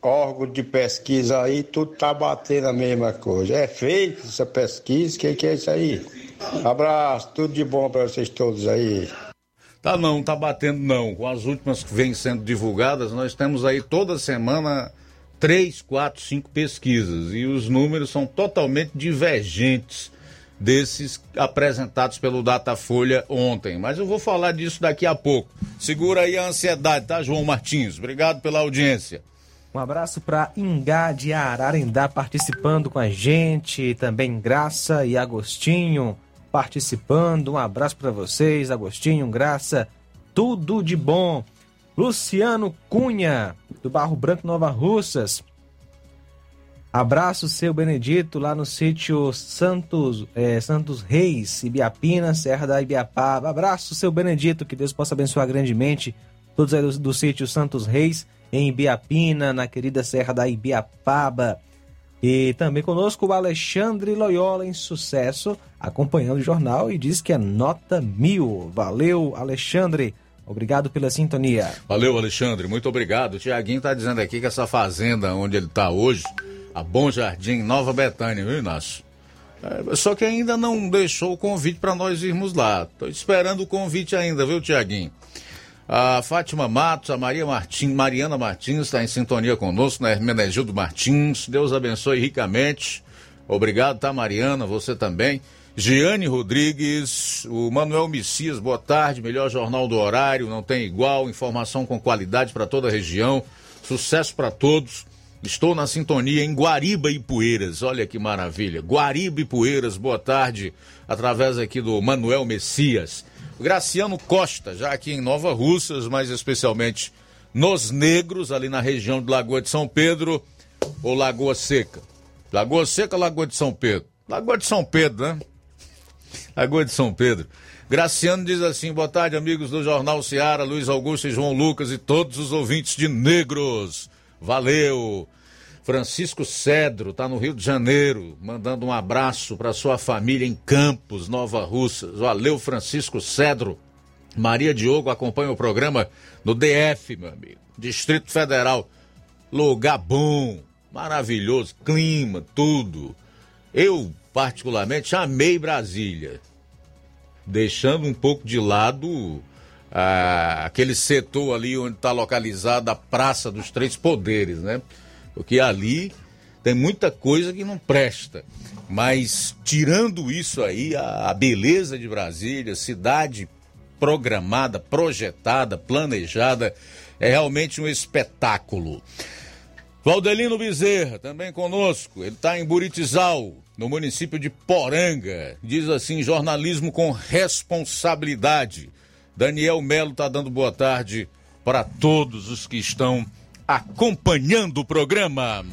órgãos de pesquisa aí, tudo tá batendo a mesma coisa. É feito essa pesquisa? O que, que é isso aí? Abraço, tudo de bom para vocês todos aí. Tá não, tá batendo não. Com as últimas que vêm sendo divulgadas, nós temos aí toda semana três, quatro, cinco pesquisas e os números são totalmente divergentes desses apresentados pelo Datafolha ontem. Mas eu vou falar disso daqui a pouco. Segura aí a ansiedade, tá, João Martins? Obrigado pela audiência. Um abraço para Ingá de Ararendá participando com a gente, também Graça e Agostinho participando. Um abraço para vocês, Agostinho, Graça, tudo de bom. Luciano Cunha, do Barro Branco Nova Russas. Abraço, seu Benedito, lá no sítio Santos, é, Santos Reis, Ibiapina, Serra da Ibiapaba. Abraço, seu Benedito, que Deus possa abençoar grandemente todos aí do, do sítio Santos Reis em Ibiapina, na querida Serra da Ibiapaba. E também conosco o Alexandre Loyola em sucesso, acompanhando o jornal e diz que é nota mil. Valeu, Alexandre. Obrigado pela sintonia. Valeu, Alexandre. Muito obrigado. O Tiaguinho está dizendo aqui que essa fazenda onde ele está hoje, a Bom Jardim, Nova Betânia, viu, Inácio? É, só que ainda não deixou o convite para nós irmos lá. Estou esperando o convite ainda, viu, Tiaguinho? A Fátima Matos, a Maria Martins, Mariana Martins está em sintonia conosco, né? Hermenegildo Martins. Deus abençoe ricamente. Obrigado, tá, Mariana? Você também. Giane Rodrigues, o Manuel Messias, boa tarde. Melhor jornal do horário, não tem igual. Informação com qualidade para toda a região. Sucesso para todos. Estou na sintonia em Guariba e Poeiras. Olha que maravilha. Guariba e Poeiras, boa tarde. Através aqui do Manuel Messias. Graciano Costa, já aqui em Nova Russas, mais especialmente nos Negros, ali na região de Lagoa de São Pedro ou Lagoa Seca. Lagoa Seca, Lagoa de São Pedro. Lagoa de São Pedro, né? Lagoa de São Pedro. Graciano diz assim: boa tarde, amigos do Jornal Seara, Luiz Augusto e João Lucas e todos os ouvintes de Negros. Valeu! Francisco Cedro está no Rio de Janeiro, mandando um abraço para sua família em Campos, Nova Russas. Valeu, Francisco Cedro. Maria Diogo acompanha o programa no DF, meu amigo. Distrito Federal. Lugar bom, maravilhoso, clima, tudo. Eu, particularmente, amei Brasília. Deixando um pouco de lado ah, aquele setor ali onde está localizada a Praça dos Três Poderes, né? Porque ali Tem muita coisa que não presta. Mas tirando isso aí, a, a beleza de Brasília, cidade programada, projetada, planejada, é realmente um espetáculo. Valdelino Bezerra, também conosco. Ele está em Buritizal, no município de Poranga. Diz assim: jornalismo com responsabilidade. Daniel Melo está dando boa tarde para todos os que estão acompanhando o programa.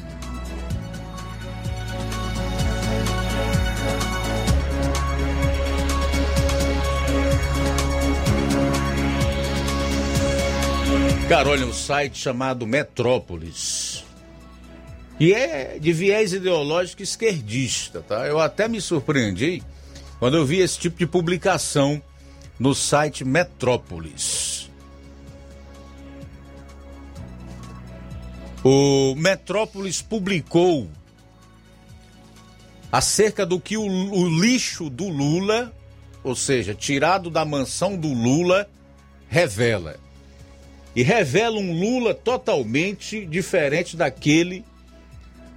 Cara, olha, um site chamado Metrópolis. E é de viés ideológico esquerdista, tá? Eu até me surpreendi quando eu vi esse tipo de publicação no site Metrópolis. O Metrópolis publicou acerca do que o, o lixo do Lula, ou seja, tirado da mansão do Lula, revela. E revela um Lula totalmente diferente daquele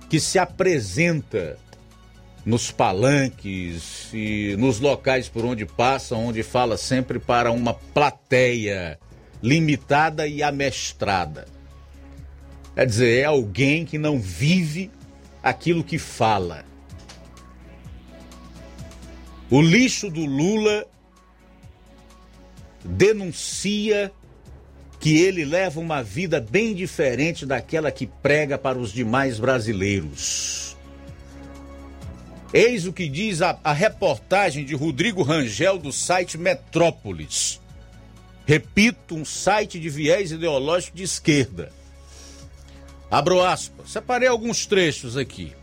que se apresenta nos palanques e nos locais por onde passa, onde fala sempre para uma plateia limitada e amestrada. Quer dizer, é alguém que não vive aquilo que fala. O lixo do Lula denuncia que ele leva uma vida bem diferente daquela que prega para os demais brasileiros. Eis o que diz a, a reportagem de Rodrigo Rangel do site Metrópolis. Repito, um site de viés ideológico de esquerda. Abro aspas. Separei alguns trechos aqui.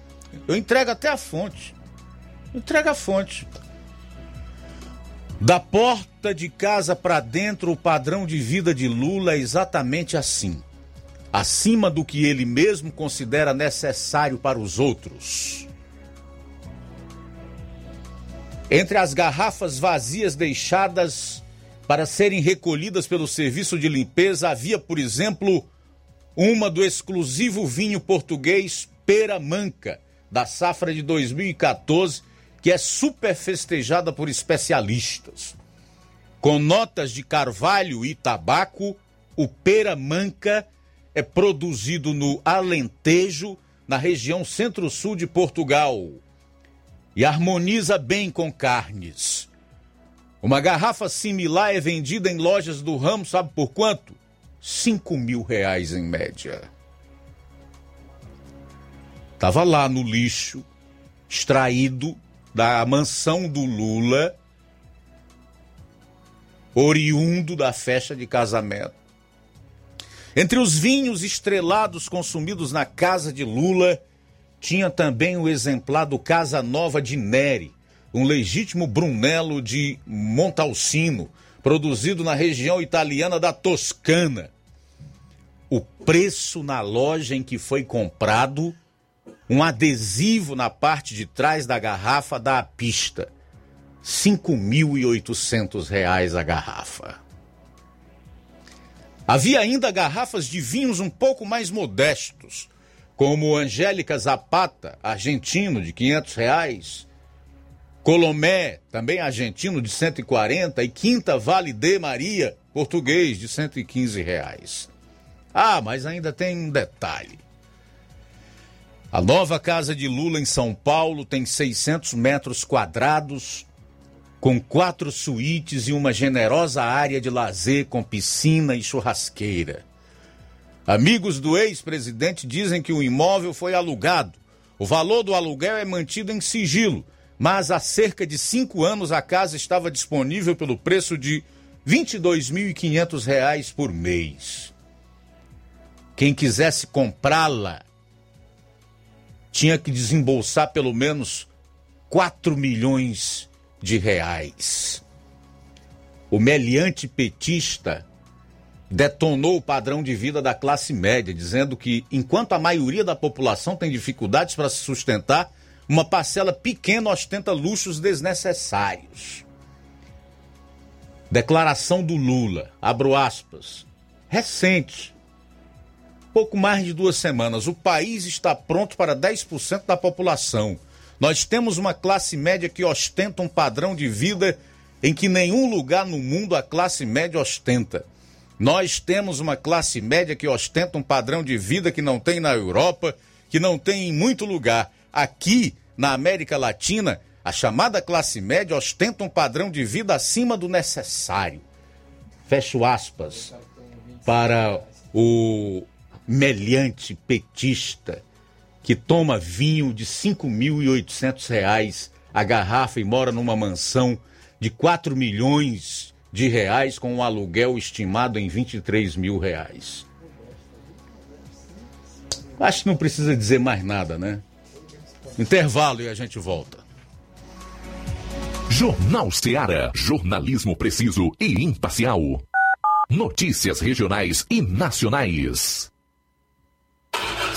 Eu entrego até a fonte. Entrega a fonte. Da porta de casa para dentro, o padrão de vida de Lula é exatamente assim. Acima do que ele mesmo considera necessário para os outros. Entre as garrafas vazias deixadas para serem recolhidas pelo serviço de limpeza, havia, por exemplo, uma do exclusivo vinho português Pera Manca, da safra de 2014 que é super festejada por especialistas. Com notas de carvalho e tabaco, o pera manca é produzido no Alentejo, na região centro-sul de Portugal, e harmoniza bem com carnes. Uma garrafa similar é vendida em lojas do ramo, sabe por quanto? 5 mil reais em média. Tava lá no lixo, extraído da mansão do Lula, oriundo da festa de casamento. Entre os vinhos estrelados consumidos na casa de Lula, tinha também o exemplar do Casa Nova de Neri, um legítimo Brunello de Montalcino, produzido na região italiana da Toscana. O preço na loja em que foi comprado um adesivo na parte de trás da garrafa da pista. R$ 5.800 a garrafa. Havia ainda garrafas de vinhos um pouco mais modestos, como Angélica Zapata, argentino, de 500 reais, Colomé, também argentino, de 140 e Quinta Vale de Maria, português, de 115 reais. Ah, mas ainda tem um detalhe. A nova casa de Lula em São Paulo tem 600 metros quadrados, com quatro suítes e uma generosa área de lazer com piscina e churrasqueira. Amigos do ex-presidente dizem que o imóvel foi alugado. O valor do aluguel é mantido em sigilo, mas há cerca de cinco anos a casa estava disponível pelo preço de R$ 22.500 por mês. Quem quisesse comprá-la tinha que desembolsar pelo menos 4 milhões de reais. O meliante petista detonou o padrão de vida da classe média, dizendo que, enquanto a maioria da população tem dificuldades para se sustentar, uma parcela pequena ostenta luxos desnecessários. Declaração do Lula, abro aspas, recente, pouco mais de duas semanas. O país está pronto para 10% da população. Nós temos uma classe média que ostenta um padrão de vida em que nenhum lugar no mundo a classe média ostenta. Nós temos uma classe média que ostenta um padrão de vida que não tem na Europa, que não tem em muito lugar. Aqui, na América Latina, a chamada classe média ostenta um padrão de vida acima do necessário. Fecho aspas para o meliante petista que toma vinho de R$ 5.800 a garrafa e mora numa mansão de 4 milhões de reais com um aluguel estimado em 23 mil reais. Acho que não precisa dizer mais nada, né? Intervalo e a gente volta. Jornal Seara. Jornalismo preciso e imparcial. Notícias regionais e nacionais.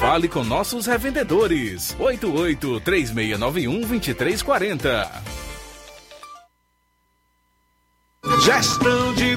Fale com nossos revendedores. 88 3691 2340. Gestão de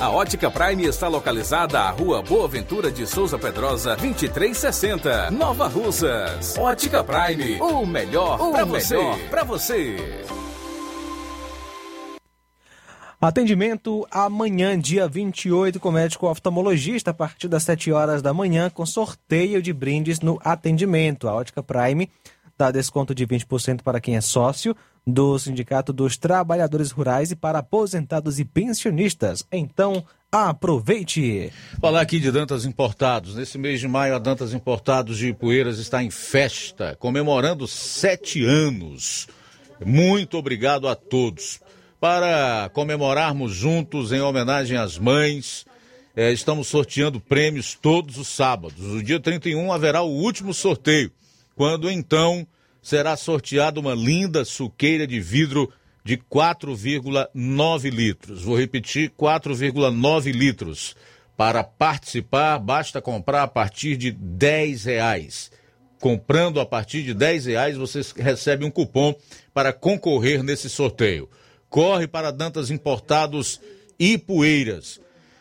A Ótica Prime está localizada à Rua Boa Ventura de Souza Pedrosa, 2360, Nova Russas. Ótica Prime, o melhor para você. Para você. Atendimento amanhã, dia 28, com médico oftalmologista, a partir das 7 horas da manhã, com sorteio de brindes no atendimento. A Ótica Prime Dá desconto de 20% para quem é sócio do Sindicato dos Trabalhadores Rurais e para aposentados e pensionistas. Então, aproveite! Falar aqui de Dantas Importados. Nesse mês de maio, a Dantas Importados de Ipueiras está em festa, comemorando sete anos. Muito obrigado a todos. Para comemorarmos juntos, em homenagem às mães, eh, estamos sorteando prêmios todos os sábados. No dia 31 haverá o último sorteio, quando então será sorteada uma linda suqueira de vidro de 4,9 litros. Vou repetir, 4,9 litros. Para participar, basta comprar a partir de 10 reais. Comprando a partir de 10 reais, você recebe um cupom para concorrer nesse sorteio. Corre para Dantas Importados e Poeiras.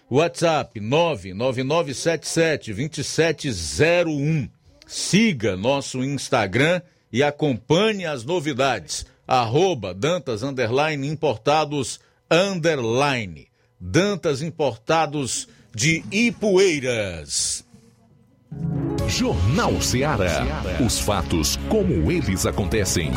WhatsApp 999772701. Siga nosso Instagram e acompanhe as novidades. Arroba Dantas Underline Importados Underline. Dantas Importados de Ipueiras. Jornal Ceará. Os fatos como eles acontecem.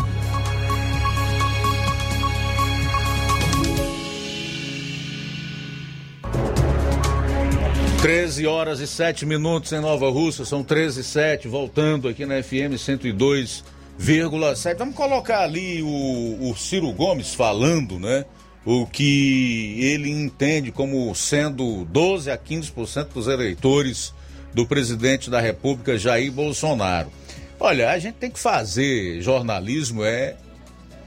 13 horas e 7 minutos em Nova Rússia, são 13 e 7, voltando aqui na FM 102,7. Vamos colocar ali o, o Ciro Gomes falando, né? O que ele entende como sendo 12 a 15% dos eleitores do presidente da República, Jair Bolsonaro. Olha, a gente tem que fazer jornalismo é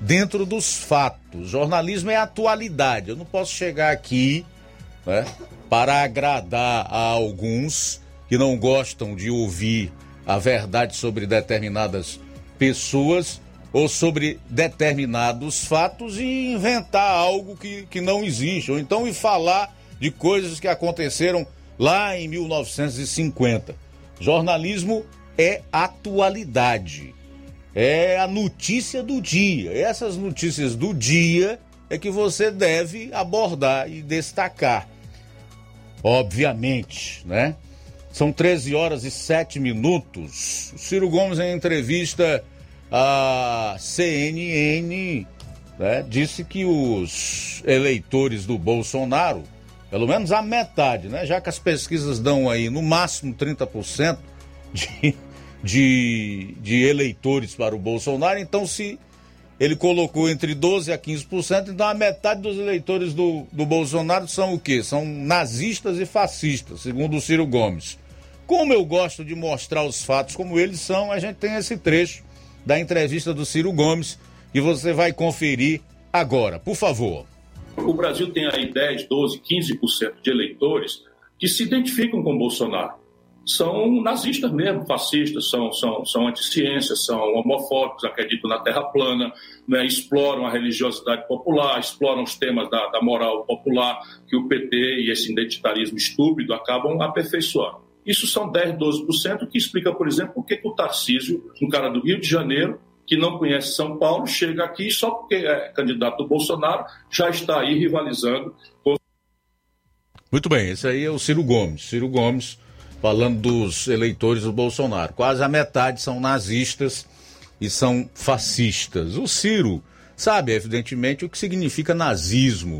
dentro dos fatos. Jornalismo é atualidade. Eu não posso chegar aqui, né? Para agradar a alguns que não gostam de ouvir a verdade sobre determinadas pessoas ou sobre determinados fatos e inventar algo que, que não existe, ou então e falar de coisas que aconteceram lá em 1950. Jornalismo é atualidade, é a notícia do dia. Essas notícias do dia é que você deve abordar e destacar obviamente, né? São 13 horas e 7 minutos. O Ciro Gomes, em entrevista à CNN, né, disse que os eleitores do Bolsonaro, pelo menos a metade, né, já que as pesquisas dão aí no máximo 30% de, de, de eleitores para o Bolsonaro, então se ele colocou entre 12% a 15%, então a metade dos eleitores do, do Bolsonaro são o quê? São nazistas e fascistas, segundo o Ciro Gomes. Como eu gosto de mostrar os fatos como eles são, a gente tem esse trecho da entrevista do Ciro Gomes que você vai conferir agora. Por favor. O Brasil tem aí 10, 12, 15% de eleitores que se identificam com Bolsonaro são nazistas mesmo, fascistas, são, são, são são homofóbicos, acreditam na terra plana, né, exploram a religiosidade popular, exploram os temas da, da moral popular que o PT e esse identitarismo estúpido acabam aperfeiçoando. Isso são 10, 12%, que explica, por exemplo, por que o Tarcísio, um cara do Rio de Janeiro, que não conhece São Paulo, chega aqui só porque é candidato do Bolsonaro, já está aí rivalizando com. Muito bem, esse aí é o Ciro Gomes. Ciro Gomes falando dos eleitores do Bolsonaro. Quase a metade são nazistas e são fascistas. O Ciro sabe, evidentemente, o que significa nazismo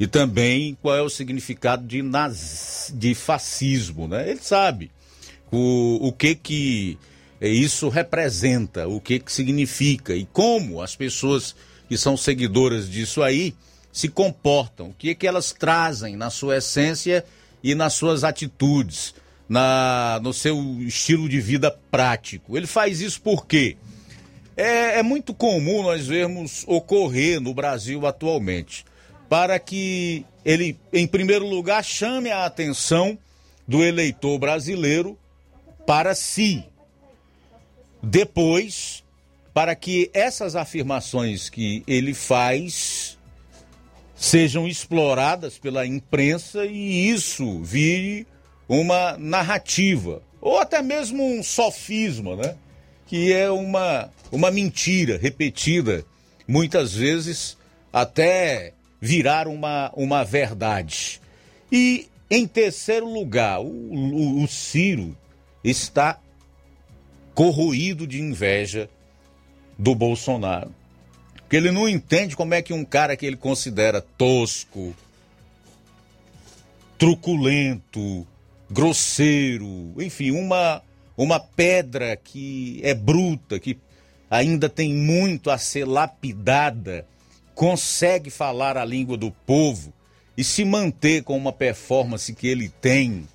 e também qual é o significado de, naz... de fascismo, né? Ele sabe o, o que que isso representa, o que que significa e como as pessoas que são seguidoras disso aí se comportam, o que que elas trazem na sua essência e nas suas atitudes na, no seu estilo de vida prático. Ele faz isso por quê? É, é muito comum nós vermos ocorrer no Brasil atualmente, para que ele, em primeiro lugar, chame a atenção do eleitor brasileiro para si. Depois, para que essas afirmações que ele faz sejam exploradas pela imprensa e isso vire uma narrativa, ou até mesmo um sofisma, né? Que é uma, uma mentira repetida, muitas vezes até virar uma, uma verdade. E, em terceiro lugar, o, o, o Ciro está corroído de inveja do Bolsonaro. Porque ele não entende como é que um cara que ele considera tosco, truculento, grosseiro, enfim, uma, uma pedra que é bruta, que ainda tem muito a ser lapidada, consegue falar a língua do povo e se manter com uma performance que ele tem,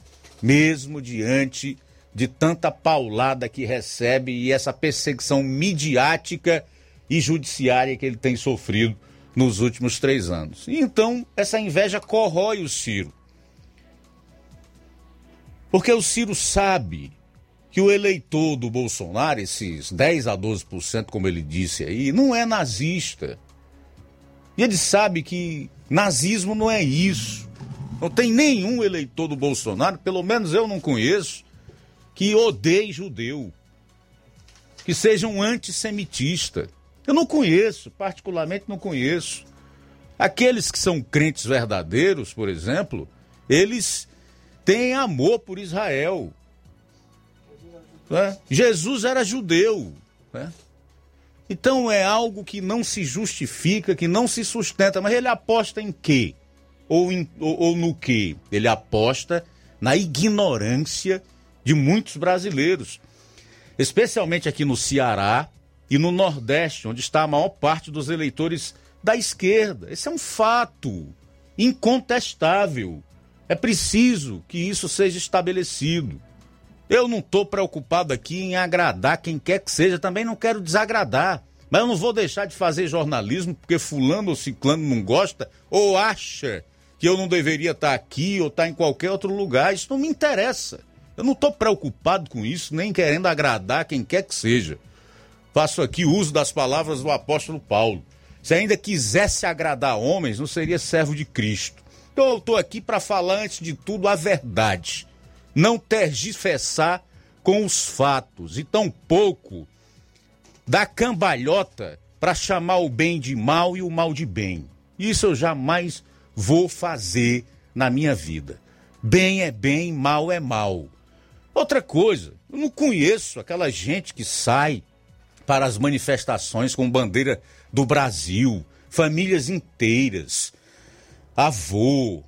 mesmo diante de tanta paulada que recebe e essa perseguição midiática e judiciária que ele tem sofrido nos últimos três anos. E então, essa inveja corrói o Ciro. Porque o Ciro sabe que o eleitor do Bolsonaro, esses 10 a 12%, como ele disse aí, não é nazista. E ele sabe que nazismo não é isso. Não tem nenhum eleitor do Bolsonaro, pelo menos eu não conheço, que odeie judeu, que seja um antissemitista. Eu não conheço, particularmente não conheço. Aqueles que são crentes verdadeiros, por exemplo, eles têm amor por Israel. Né? Jesus era judeu. Né? Então é algo que não se justifica, que não se sustenta, mas ele aposta em quê? Ou, em, ou, ou no quê? Ele aposta na ignorância de muitos brasileiros, especialmente aqui no Ceará e no Nordeste, onde está a maior parte dos eleitores da esquerda. Esse é um fato incontestável. É preciso que isso seja estabelecido. Eu não estou preocupado aqui em agradar quem quer que seja, também não quero desagradar. Mas eu não vou deixar de fazer jornalismo porque fulano ou ciclano não gosta ou acha que eu não deveria estar aqui ou estar em qualquer outro lugar. Isso não me interessa. Eu não estou preocupado com isso, nem querendo agradar quem quer que seja. Faço aqui uso das palavras do apóstolo Paulo. Se ainda quisesse agradar homens, não seria servo de Cristo. Então eu estou aqui para falar, antes de tudo, a verdade. Não tergiversar com os fatos e tampouco dar cambalhota para chamar o bem de mal e o mal de bem. Isso eu jamais vou fazer na minha vida. Bem é bem, mal é mal. Outra coisa, eu não conheço aquela gente que sai para as manifestações com bandeira do Brasil, famílias inteiras, avô,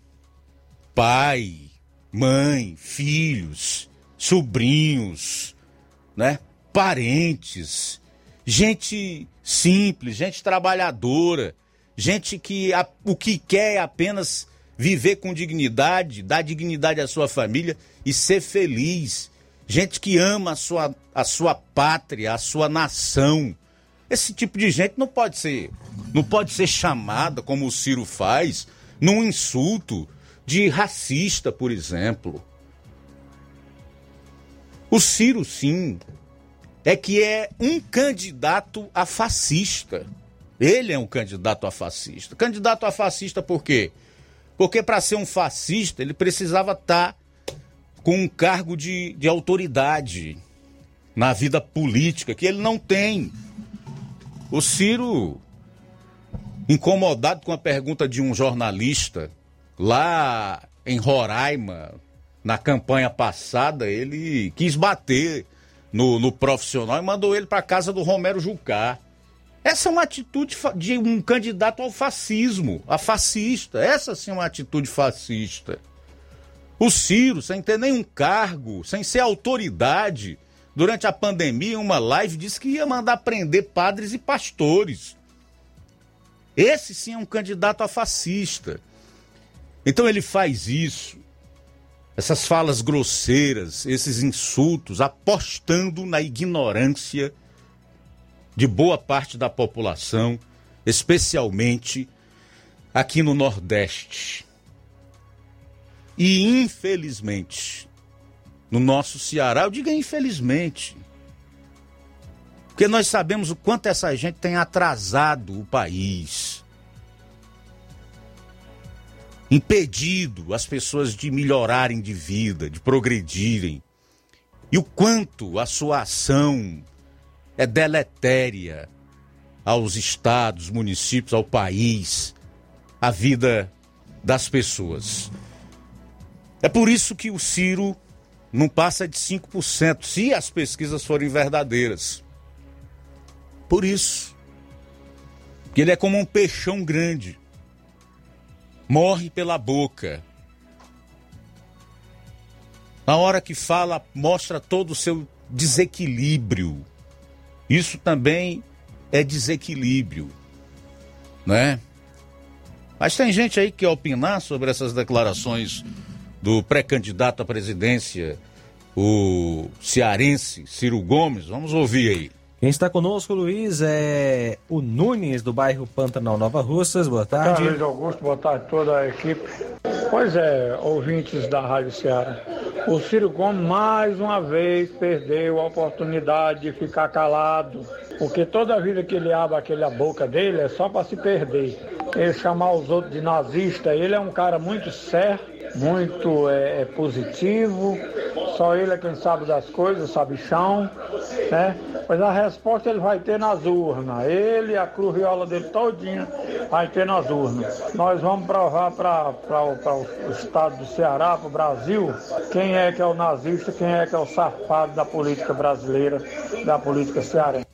pai, mãe, filhos, sobrinhos, né? Parentes, gente simples, gente trabalhadora, gente que a, o que quer é apenas viver com dignidade, dar dignidade à sua família e ser feliz. Gente que ama a sua, a sua pátria, a sua nação. Esse tipo de gente não pode ser, não pode ser chamada como o Ciro faz, num insulto de racista, por exemplo. O Ciro, sim, é que é um candidato a fascista. Ele é um candidato a fascista. Candidato a fascista por quê? Porque para ser um fascista, ele precisava estar tá com um cargo de, de autoridade na vida política, que ele não tem. O Ciro, incomodado com a pergunta de um jornalista lá em Roraima, na campanha passada, ele quis bater no, no profissional e mandou ele para casa do Romero Jucá. Essa é uma atitude de um candidato ao fascismo, a fascista. Essa sim é uma atitude fascista. O Ciro, sem ter nenhum cargo, sem ser autoridade, durante a pandemia, em uma live, disse que ia mandar prender padres e pastores. Esse sim é um candidato a fascista. Então ele faz isso, essas falas grosseiras, esses insultos, apostando na ignorância de boa parte da população, especialmente aqui no Nordeste. E infelizmente, no nosso Ceará, eu digo infelizmente, porque nós sabemos o quanto essa gente tem atrasado o país, impedido as pessoas de melhorarem de vida, de progredirem, e o quanto a sua ação é deletéria aos estados, municípios, ao país, à vida das pessoas. É por isso que o Ciro não passa de 5%, se as pesquisas forem verdadeiras. Por isso. Que ele é como um peixão grande. Morre pela boca. Na hora que fala, mostra todo o seu desequilíbrio. Isso também é desequilíbrio, né? Mas tem gente aí que opinar sobre essas declarações do pré-candidato à presidência, o cearense Ciro Gomes. Vamos ouvir aí. Quem está conosco, Luiz, é o Nunes, do bairro Pantanal Nova Russas. Boa tarde. Luiz Augusto, boa tarde toda a equipe. Pois é, ouvintes da Rádio Ceará. O Ciro Gomes mais uma vez perdeu a oportunidade de ficar calado. Porque toda vida que ele abre aquela boca dele é só para se perder. Ele chamar os outros de nazista, ele é um cara muito sério, muito é, é positivo. Só ele é quem sabe das coisas, sabe chão, né? Mas a resposta ele vai ter nas urnas. Ele e a cruziola dele todinha vai ter nas urnas. Nós vamos provar para o estado do Ceará, para o Brasil, quem é que é o nazista, quem é que é o safado da política brasileira, da política cearense.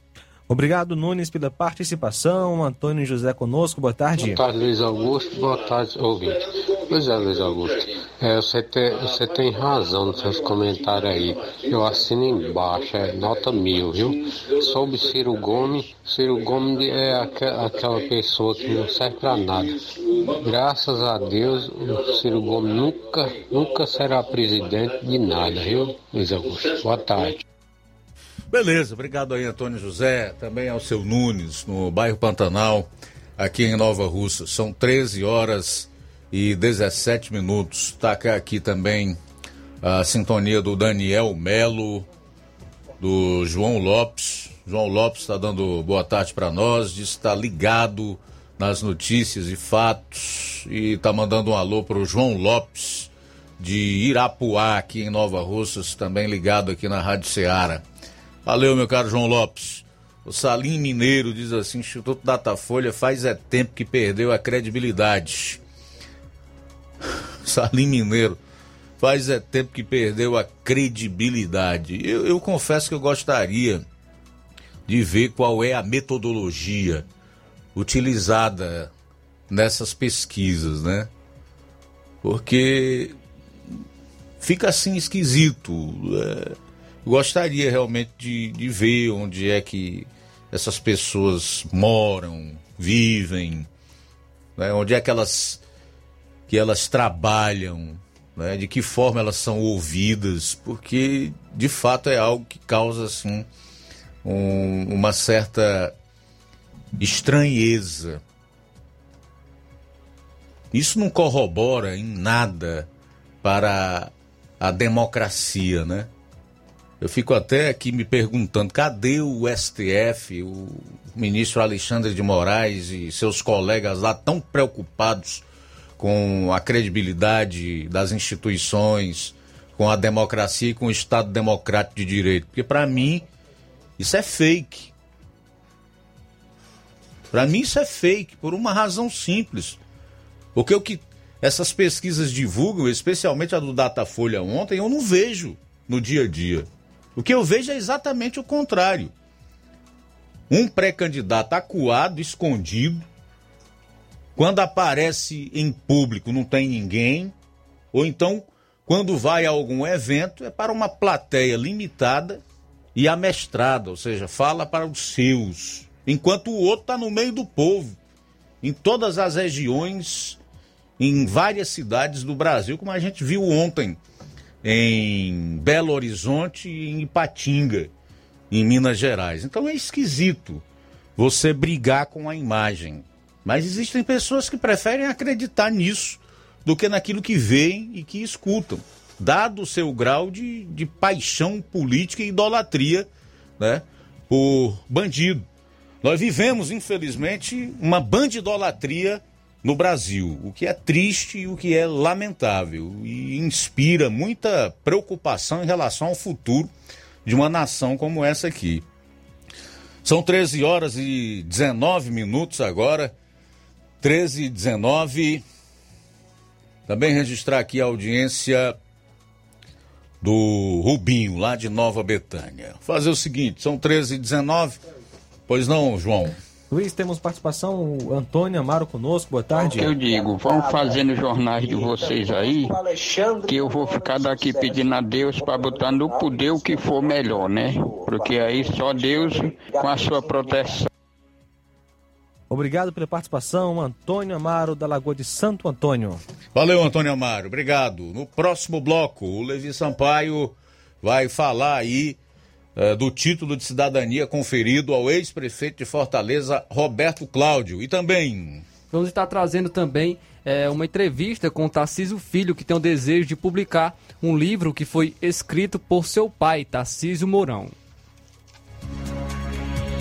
Obrigado, Nunes, pela participação. Antônio José conosco, boa tarde. Boa tarde, Luiz Augusto. Boa tarde, ouvinte. Pois é, Luiz Augusto. É, você, te, você tem razão nos seus comentários aí. Eu assino embaixo, é nota mil, viu? Sobre Ciro Gomes, Ciro Gomes é aqua, aquela pessoa que não serve pra nada. Graças a Deus, o Ciro Gomes nunca, nunca será presidente de nada, viu, Luiz Augusto? Boa tarde. Beleza, obrigado aí, Antônio José, também ao seu Nunes, no bairro Pantanal, aqui em Nova Russa. São 13 horas e 17 minutos. Tá aqui também a sintonia do Daniel Melo, do João Lopes. João Lopes está dando boa tarde para nós, diz está ligado nas notícias e fatos e está mandando um alô para o João Lopes de Irapuá, aqui em Nova Russas, também ligado aqui na Rádio Ceará. Valeu, meu caro João Lopes. O Salim Mineiro diz assim: Instituto Datafolha faz é tempo que perdeu a credibilidade. Salim Mineiro, faz é tempo que perdeu a credibilidade. Eu, eu confesso que eu gostaria de ver qual é a metodologia utilizada nessas pesquisas, né? Porque fica assim esquisito. É, gostaria realmente de, de ver onde é que essas pessoas moram, vivem, né? onde é que elas, que elas trabalham, né? de que forma elas são ouvidas, porque de fato é algo que causa assim, um, uma certa estranheza. Isso não corrobora em nada para a democracia, né? Eu fico até aqui me perguntando, cadê o STF, o ministro Alexandre de Moraes e seus colegas lá tão preocupados com a credibilidade das instituições, com a democracia e com o Estado democrático de direito? Porque para mim isso é fake. Para mim isso é fake por uma razão simples. Porque o que essas pesquisas divulgam, especialmente a do Datafolha ontem, eu não vejo no dia a dia. O que eu vejo é exatamente o contrário. Um pré-candidato acuado, escondido, quando aparece em público não tem ninguém, ou então quando vai a algum evento é para uma plateia limitada e amestrada, ou seja, fala para os seus, enquanto o outro está no meio do povo, em todas as regiões, em várias cidades do Brasil, como a gente viu ontem em Belo Horizonte e em Ipatinga, em Minas Gerais. Então é esquisito você brigar com a imagem. Mas existem pessoas que preferem acreditar nisso do que naquilo que veem e que escutam, dado o seu grau de, de paixão política e idolatria né, por bandido. Nós vivemos, infelizmente, uma bandidolatria no Brasil, o que é triste e o que é lamentável e inspira muita preocupação em relação ao futuro de uma nação como essa aqui. São 13 horas e 19 minutos agora. 13 e 19. Também registrar aqui a audiência do Rubinho, lá de Nova Betânia. Fazer o seguinte, são 13 e 19. Pois não, João. Luiz, temos participação, o Antônio Amaro conosco, boa tarde. Eu digo, vão fazendo jornais de vocês aí, que eu vou ficar daqui pedindo a Deus para botar no poder o que for melhor, né? Porque aí só Deus com a sua proteção. Obrigado pela participação, Antônio Amaro, da Lagoa de Santo Antônio. Valeu, Antônio Amaro, obrigado. No próximo bloco, o Levi Sampaio vai falar aí eh, do título de cidadania conferido ao ex-prefeito de Fortaleza, Roberto Cláudio. E também. Vamos estar trazendo também eh, uma entrevista com o Tarcísio Filho, que tem o desejo de publicar um livro que foi escrito por seu pai, Tarcísio Mourão.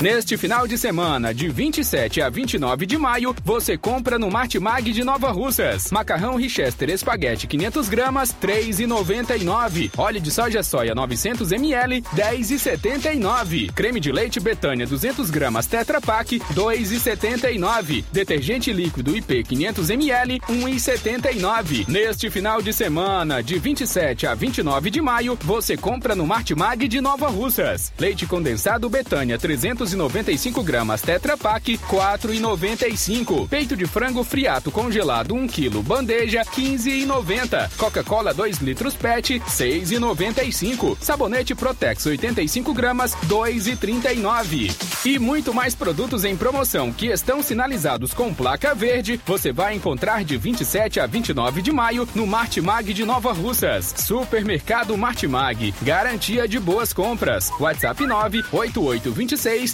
Neste final de semana, de 27 a 29 de maio, você compra no Martimag de Nova Russas. Macarrão Richester Espaguete 500 gramas, 3,99. Óleo de soja soia 900 ml, 10,79. Creme de leite Betânia 200 gramas Tetra Pak, 2,79. Detergente líquido IP 500 ml, 1,79. Neste final de semana, de 27 a 29 de maio, você compra no Martimag de Nova Russas. Leite condensado Betânia 395 gramas Tetra Pak, 4,95. Peito de frango friato congelado 1 kg, bandeja 15,90. Coca-Cola 2 litros PET, 6,95. Sabonete Protex 85 gramas, 2,39. E muito mais produtos em promoção que estão sinalizados com placa verde, você vai encontrar de 27 a 29 de maio no Martimag de Nova Russas. Supermercado Martimag, garantia de boas compras. WhatsApp 98826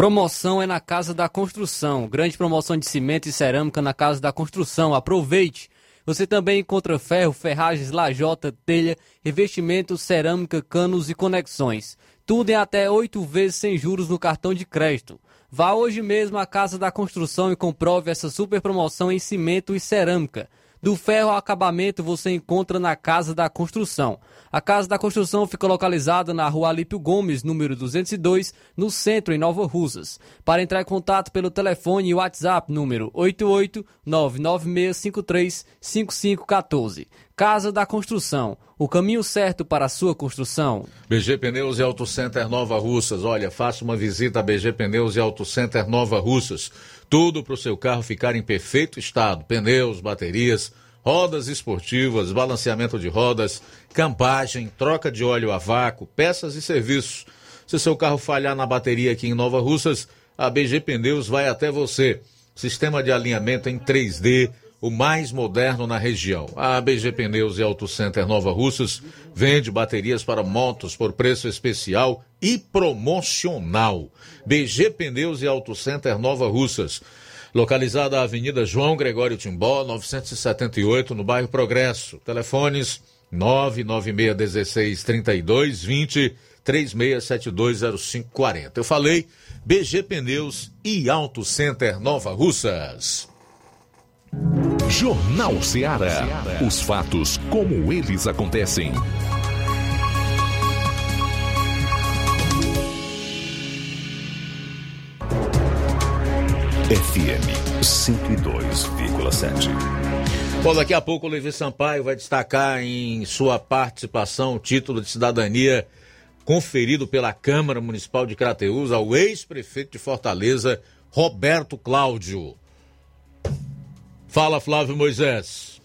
Promoção é na Casa da Construção. Grande promoção de cimento e cerâmica na Casa da Construção. Aproveite! Você também encontra ferro, ferragens, lajota, telha, revestimentos, cerâmica, canos e conexões. Tudo em até oito vezes sem juros no cartão de crédito. Vá hoje mesmo à Casa da Construção e comprove essa super promoção em cimento e cerâmica. Do ferro ao acabamento você encontra na Casa da Construção. A Casa da Construção fica localizada na rua Alípio Gomes, número 202, no centro, em Nova Russas. Para entrar em contato pelo telefone e WhatsApp, número 88996535514. Casa da Construção, o caminho certo para a sua construção. BG Pneus e Auto Center Nova Russas. Olha, faça uma visita a BG Pneus e Auto Center Nova Russas. Tudo para o seu carro ficar em perfeito estado: pneus, baterias, rodas esportivas, balanceamento de rodas, campagem, troca de óleo a vácuo, peças e serviços. Se seu carro falhar na bateria aqui em Nova Russas, a BG Pneus vai até você. Sistema de alinhamento em 3D, o mais moderno na região. A BG Pneus e Auto Center Nova Russas vende baterias para motos por preço especial e promocional. BG Pneus e Auto Center Nova Russas. Localizada na Avenida João Gregório Timbó, 978, no bairro Progresso. Telefones 99616 3220 36720540. Eu falei BG Pneus e Auto Center Nova Russas. Jornal Ceará. Os fatos como eles acontecem. FM 102,7. Bom, daqui a pouco o Levi Sampaio vai destacar em sua participação o título de cidadania conferido pela Câmara Municipal de Crateús ao ex-prefeito de Fortaleza, Roberto Cláudio. Fala, Flávio Moisés.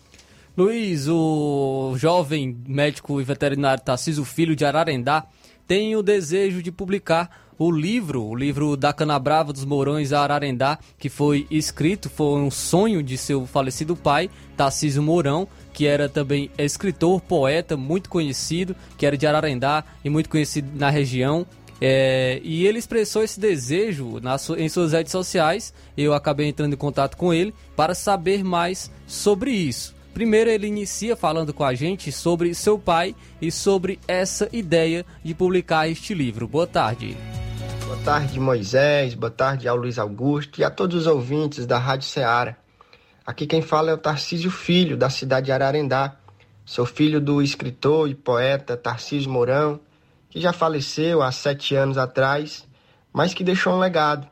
Luiz, o jovem médico e veterinário Tarcísio Filho de Ararendá tem o desejo de publicar o livro, o livro da Canabrava dos Mourões a Ararendá, que foi escrito, foi um sonho de seu falecido pai, Tarcísio Mourão, que era também escritor, poeta, muito conhecido, que era de Ararendá e muito conhecido na região. É, e ele expressou esse desejo nas, em suas redes sociais. Eu acabei entrando em contato com ele para saber mais sobre isso. Primeiro, ele inicia falando com a gente sobre seu pai e sobre essa ideia de publicar este livro. Boa tarde. Boa tarde, Moisés. Boa tarde ao Luiz Augusto e a todos os ouvintes da Rádio Ceará. Aqui quem fala é o Tarcísio Filho, da cidade de Ararendá. Sou filho do escritor e poeta Tarcísio Mourão, que já faleceu há sete anos atrás, mas que deixou um legado.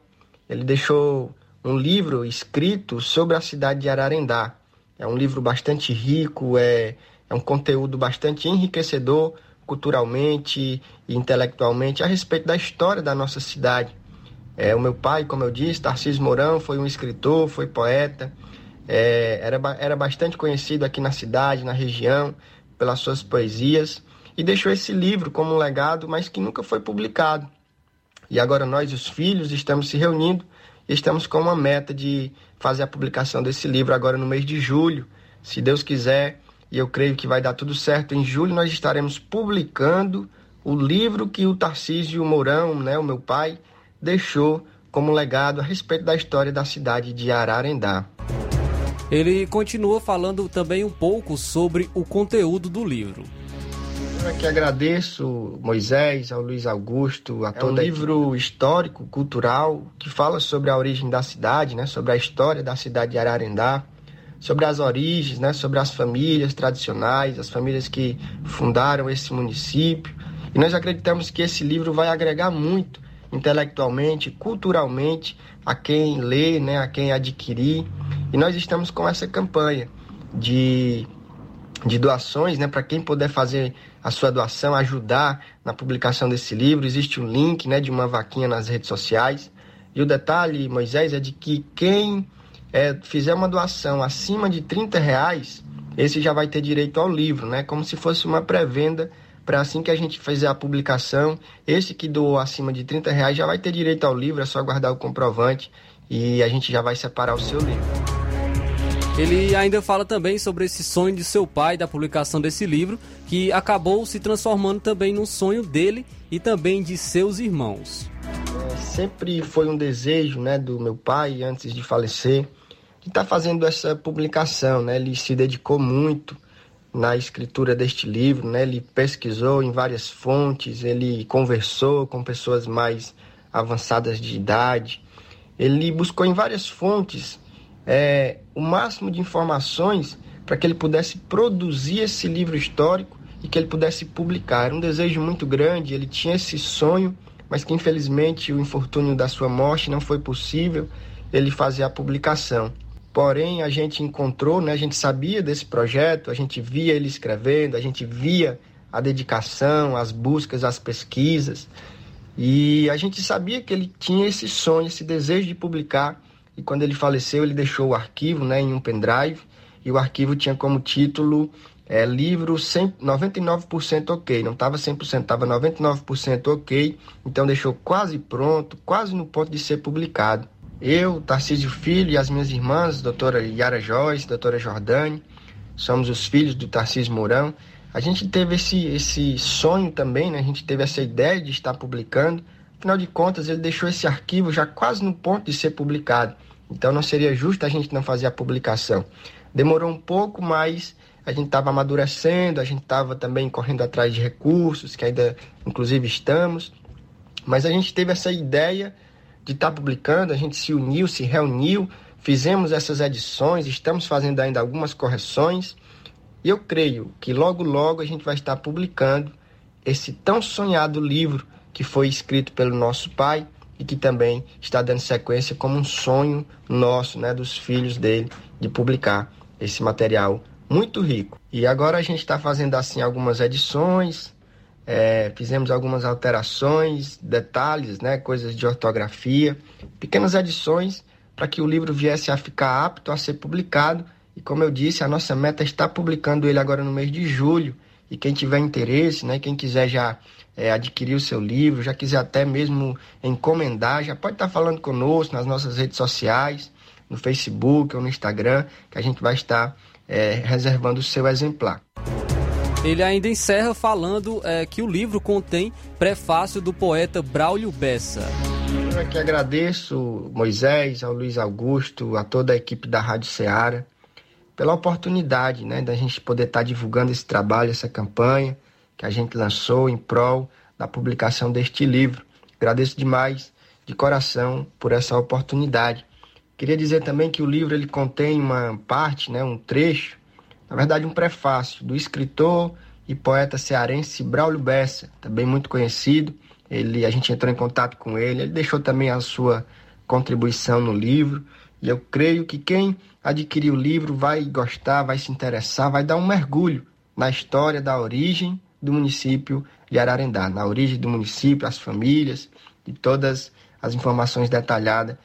Ele deixou um livro escrito sobre a cidade de Ararendá. É um livro bastante rico, é, é um conteúdo bastante enriquecedor culturalmente e intelectualmente a respeito da história da nossa cidade. É, o meu pai, como eu disse, Tarcísio Mourão, foi um escritor, foi poeta, é, era, era bastante conhecido aqui na cidade, na região, pelas suas poesias, e deixou esse livro como um legado, mas que nunca foi publicado. E agora nós, os filhos, estamos se reunindo e estamos com uma meta de fazer a publicação desse livro agora no mês de julho, se Deus quiser, e eu creio que vai dar tudo certo. Em julho nós estaremos publicando o livro que o Tarcísio Mourão, né, o meu pai, deixou como legado a respeito da história da cidade de Ararendá. Ele continua falando também um pouco sobre o conteúdo do livro. Eu aqui agradeço Moisés, ao Luiz Augusto, a todo é um livro histórico, cultural, que fala sobre a origem da cidade, né, sobre a história da cidade de Ararendá, sobre as origens, né, sobre as famílias tradicionais, as famílias que fundaram esse município. E nós acreditamos que esse livro vai agregar muito intelectualmente, culturalmente a quem lê, né, a quem adquirir. E nós estamos com essa campanha de, de doações, né, para quem puder fazer a sua doação, ajudar na publicação desse livro. Existe um link né, de uma vaquinha nas redes sociais. E o detalhe, Moisés, é de que quem é, fizer uma doação acima de 30 reais, esse já vai ter direito ao livro, né? Como se fosse uma pré-venda para assim que a gente fizer a publicação, esse que doou acima de 30 reais já vai ter direito ao livro, é só guardar o comprovante e a gente já vai separar o seu livro. Ele ainda fala também sobre esse sonho de seu pai da publicação desse livro, que acabou se transformando também num sonho dele e também de seus irmãos. É, sempre foi um desejo, né, do meu pai antes de falecer, de estar tá fazendo essa publicação, né? Ele se dedicou muito na escritura deste livro, né? Ele pesquisou em várias fontes, ele conversou com pessoas mais avançadas de idade, ele buscou em várias fontes é, o máximo de informações para que ele pudesse produzir esse livro histórico e que ele pudesse publicar. Era um desejo muito grande, ele tinha esse sonho, mas que infelizmente o infortúnio da sua morte não foi possível ele fazer a publicação. Porém, a gente encontrou, né, a gente sabia desse projeto, a gente via ele escrevendo, a gente via a dedicação, as buscas, as pesquisas, e a gente sabia que ele tinha esse sonho, esse desejo de publicar e quando ele faleceu, ele deixou o arquivo né, em um pendrive, e o arquivo tinha como título é, livro 100, 99% ok. Não estava 100%, estava 99% ok, então deixou quase pronto, quase no ponto de ser publicado. Eu, Tarcísio Filho e as minhas irmãs, doutora Yara Joyce, doutora Jordane, somos os filhos do Tarcísio Mourão. A gente teve esse, esse sonho também, né? a gente teve essa ideia de estar publicando, Afinal de contas, ele deixou esse arquivo já quase no ponto de ser publicado. Então não seria justo a gente não fazer a publicação. Demorou um pouco, mas a gente estava amadurecendo, a gente estava também correndo atrás de recursos, que ainda inclusive estamos. Mas a gente teve essa ideia de estar tá publicando, a gente se uniu, se reuniu, fizemos essas edições, estamos fazendo ainda algumas correções. E eu creio que logo, logo a gente vai estar publicando esse tão sonhado livro que foi escrito pelo nosso pai e que também está dando sequência como um sonho nosso, né, dos filhos dele, de publicar esse material muito rico. E agora a gente está fazendo assim algumas edições, é, fizemos algumas alterações, detalhes, né, coisas de ortografia, pequenas edições para que o livro viesse a ficar apto a ser publicado. E como eu disse, a nossa meta é estar publicando ele agora no mês de julho. E quem tiver interesse, né, quem quiser já é, adquirir o seu livro, já quiser até mesmo encomendar, já pode estar falando conosco nas nossas redes sociais, no Facebook ou no Instagram, que a gente vai estar é, reservando o seu exemplar. Ele ainda encerra falando é, que o livro contém prefácio do poeta Braulio Bessa. Eu aqui agradeço Moisés, ao Luiz Augusto, a toda a equipe da Rádio Ceará, pela oportunidade né, da gente poder estar divulgando esse trabalho, essa campanha que a gente lançou em prol da publicação deste livro. Agradeço demais de coração por essa oportunidade. Queria dizer também que o livro ele contém uma parte, né, um trecho, na verdade um prefácio do escritor e poeta cearense Braulio Bessa, também muito conhecido. Ele, a gente entrou em contato com ele, ele deixou também a sua contribuição no livro. E eu creio que quem adquirir o livro vai gostar, vai se interessar, vai dar um mergulho na história da origem do município de Ararendá, na origem do município, as famílias e todas as informações detalhadas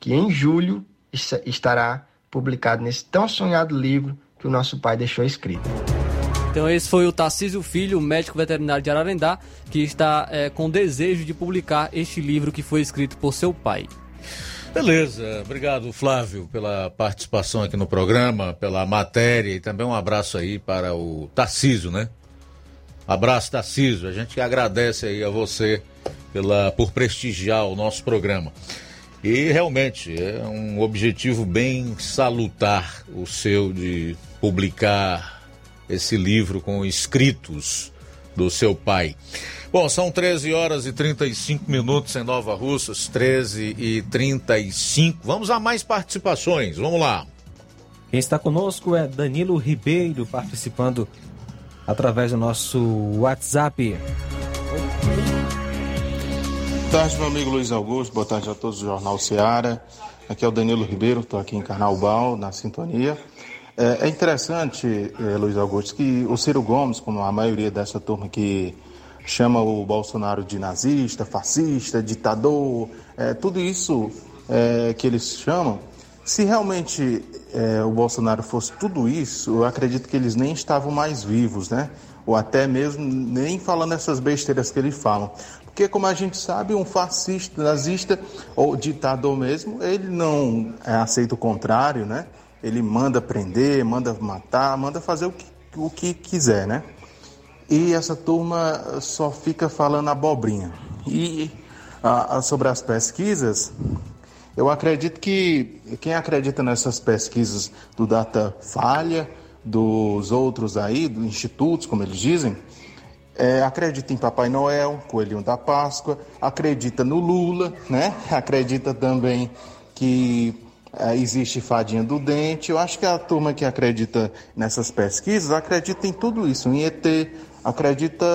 que em julho estará publicado nesse tão sonhado livro que o nosso pai deixou escrito. Então esse foi o Tarcísio Filho, médico veterinário de Ararendá, que está é, com desejo de publicar este livro que foi escrito por seu pai. Beleza, obrigado Flávio pela participação aqui no programa, pela matéria e também um abraço aí para o Tarcísio, né? Abraço, Tarcísio. A gente agradece aí a você pela, por prestigiar o nosso programa. E realmente é um objetivo bem salutar o seu de publicar esse livro com escritos do seu pai. Bom, são 13 horas e 35 minutos em Nova Russas, 13 e 35. Vamos a mais participações, vamos lá. Quem está conosco é Danilo Ribeiro, participando através do nosso WhatsApp. Boa tarde, meu amigo Luiz Augusto. Boa tarde a todos do Jornal Seara. Aqui é o Danilo Ribeiro, estou aqui em Carnaubal, na sintonia. É, é interessante, é, Luiz Augusto, que o Ciro Gomes, como a maioria dessa turma que chama o Bolsonaro de nazista, fascista, ditador, é, tudo isso é, que eles chamam, se realmente é, o Bolsonaro fosse tudo isso, eu acredito que eles nem estavam mais vivos, né? Ou até mesmo nem falando essas besteiras que eles falam. Porque, como a gente sabe, um fascista, nazista ou ditador mesmo, ele não é, aceita o contrário, né? Ele manda prender, manda matar, manda fazer o que, o que quiser, né? E essa turma só fica falando abobrinha. E a, a, sobre as pesquisas, eu acredito que quem acredita nessas pesquisas do Data Falha, dos outros aí, dos institutos, como eles dizem, é, acredita em Papai Noel, Coelhinho da Páscoa, acredita no Lula, né? Acredita também que é, existe fadinha do dente. Eu acho que a turma que acredita nessas pesquisas acredita em tudo isso, em ET, acredita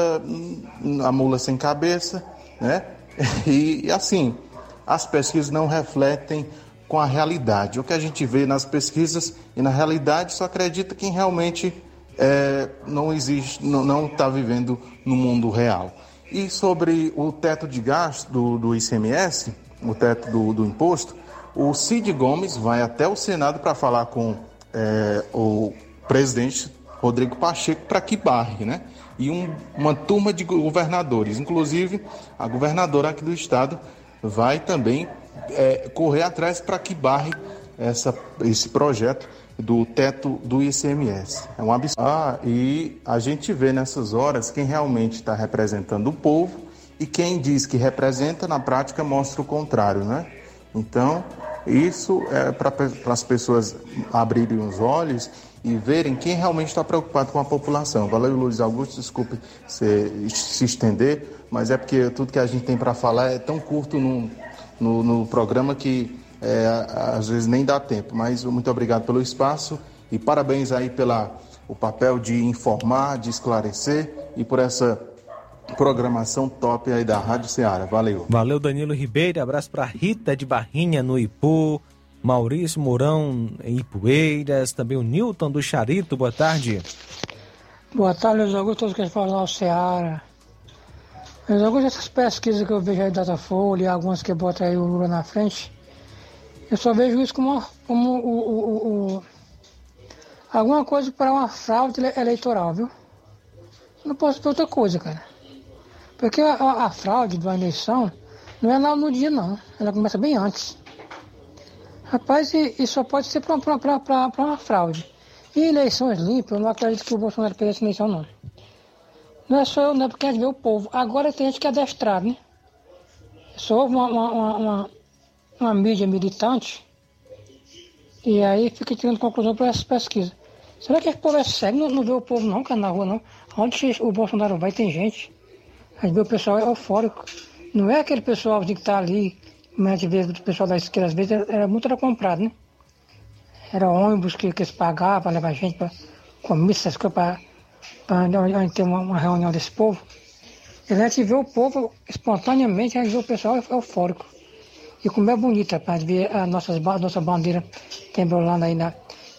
na mula sem cabeça, né? E, e assim, as pesquisas não refletem com a realidade. O que a gente vê nas pesquisas e na realidade só acredita quem realmente é, não existe, não está vivendo no mundo real. E sobre o teto de gasto do, do ICMS, o teto do, do, imposto, o Cid Gomes vai até o Senado para falar com é, o presidente Rodrigo Pacheco para que barre, né? E um, uma turma de governadores, inclusive a governadora aqui do estado vai também é, correr atrás para que barre essa, esse projeto do teto do ICMS. É um absurdo. Ah, e a gente vê nessas horas quem realmente está representando o povo e quem diz que representa, na prática, mostra o contrário, né? Então, isso é para as pessoas abrirem os olhos e verem quem realmente está preocupado com a população. Valeu, Luiz Augusto, desculpe se, se estender, mas é porque tudo que a gente tem para falar é tão curto no, no, no programa que é, às vezes nem dá tempo. Mas muito obrigado pelo espaço e parabéns aí pela o papel de informar, de esclarecer e por essa programação top aí da Rádio Ceará. Valeu. Valeu, Danilo Ribeiro. Abraço para Rita de Barrinha no Ipu, Maurício Mourão em Ipueiras, também o Newton do Charito. Boa tarde. Boa tarde, Luiz Augusto, todos que falam ao Ceará. Luiz Augusto, essas pesquisas que eu vejo aí da Datafolha algumas que botam aí o Lula na frente, eu só vejo isso como, como o, o, o, alguma coisa para uma fraude eleitoral, viu? Não posso ver outra coisa, cara. Porque a, a, a fraude de uma eleição não é lá no dia, não. Ela começa bem antes. Rapaz, isso só pode ser para uma fraude. E eleições limpas, eu não acredito que o Bolsonaro perca essa eleição, não. Não é só eu, não é porque a gente vê o povo. Agora tem gente que é adestrado, né? Só uma, uma, uma, uma mídia militante e aí fica tirando conclusão para essas pesquisas. Será que esse povo é cego? Não, não vê o povo não, cara, na rua não. Onde o Bolsonaro vai tem gente. A gente vê o pessoal é eufórico. Não é aquele pessoal que está ali, a gente vê o pessoal da esquerda, às vezes era, muito era comprado, né? Era ônibus que, que eles pagavam para levar gente para comissão, essas coisas, para ter uma, uma, reunião desse povo. E a gente vê o povo espontaneamente, a gente vê o pessoal eufórico. E como é bonito, rapaz, ver a nossa, a nossa bandeira tembrolando aí, na,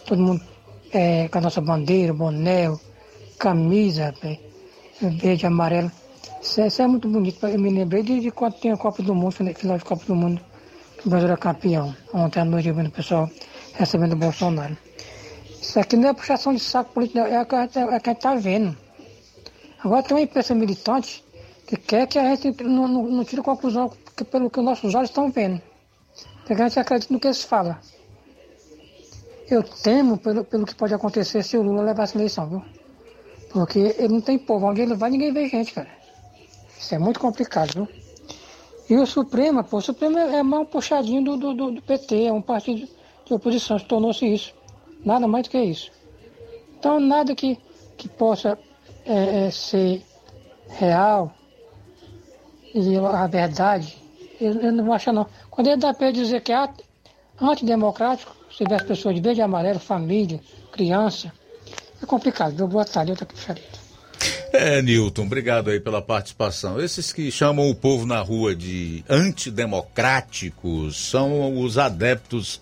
todo mundo é, com a nossa bandeira, boné, camisa, verde, amarelo. Isso, isso, é muito bonito. Eu me lembrei de, de quando tem a Copa do Mundo, final de Copa do Mundo, que o Brasil era campeão. Ontem à noite eu vendo o pessoal recebendo o Bolsonaro. Isso aqui não é puxação de saco político, é o que a gente é está vendo. Agora tem uma imprensa militante que quer que a gente não, não, não tire conclusão que pelo que nossos olhos estão vendo. Porque a gente acredita no que eles falam. Eu temo pelo, pelo que pode acontecer se o Lula levar essa eleição, viu? Porque ele não tem povo. Onde ele vai, ninguém vê gente, cara. Isso é muito complicado, viu? E o Supremo, pô, o Supremo é mais um puxadinho do, do, do, PT, é um partido de oposição, tornou-se isso. Nada mais do que isso. Então, nada que, que possa é, é, ser real e a verdade, eu, eu não achar não. Quando ele dá para dizer que é antidemocrático, se tiver as pessoas de verde e amarelo, família, criança, é complicado. Deu boa tarde, aqui fechadito. É, Newton, obrigado aí pela participação. Esses que chamam o povo na rua de antidemocráticos são os adeptos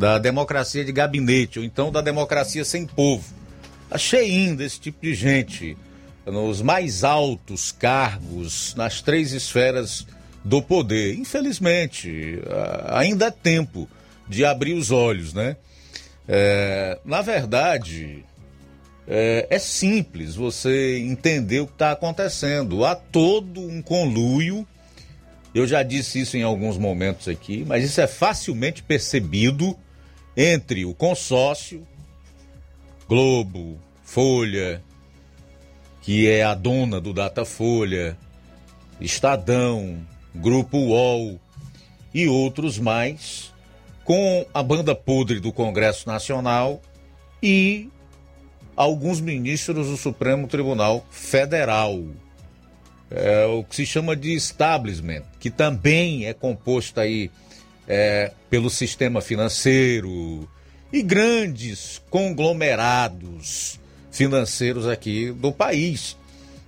da democracia de gabinete, ou então da democracia sem povo. Tá cheinho desse tipo de gente nos mais altos cargos, nas três esferas do poder. Infelizmente, ainda é tempo de abrir os olhos, né? É, na verdade, é, é, simples você entender o que está acontecendo. Há todo um conluio, eu já disse isso em alguns momentos aqui, mas isso é facilmente percebido entre o consórcio, Globo, Folha, que é a dona do Datafolha, Estadão, Grupo UOL e outros mais, com a banda podre do Congresso Nacional e alguns ministros do Supremo Tribunal Federal. É o que se chama de establishment, que também é composto aí é, pelo sistema financeiro e grandes conglomerados financeiros aqui do país,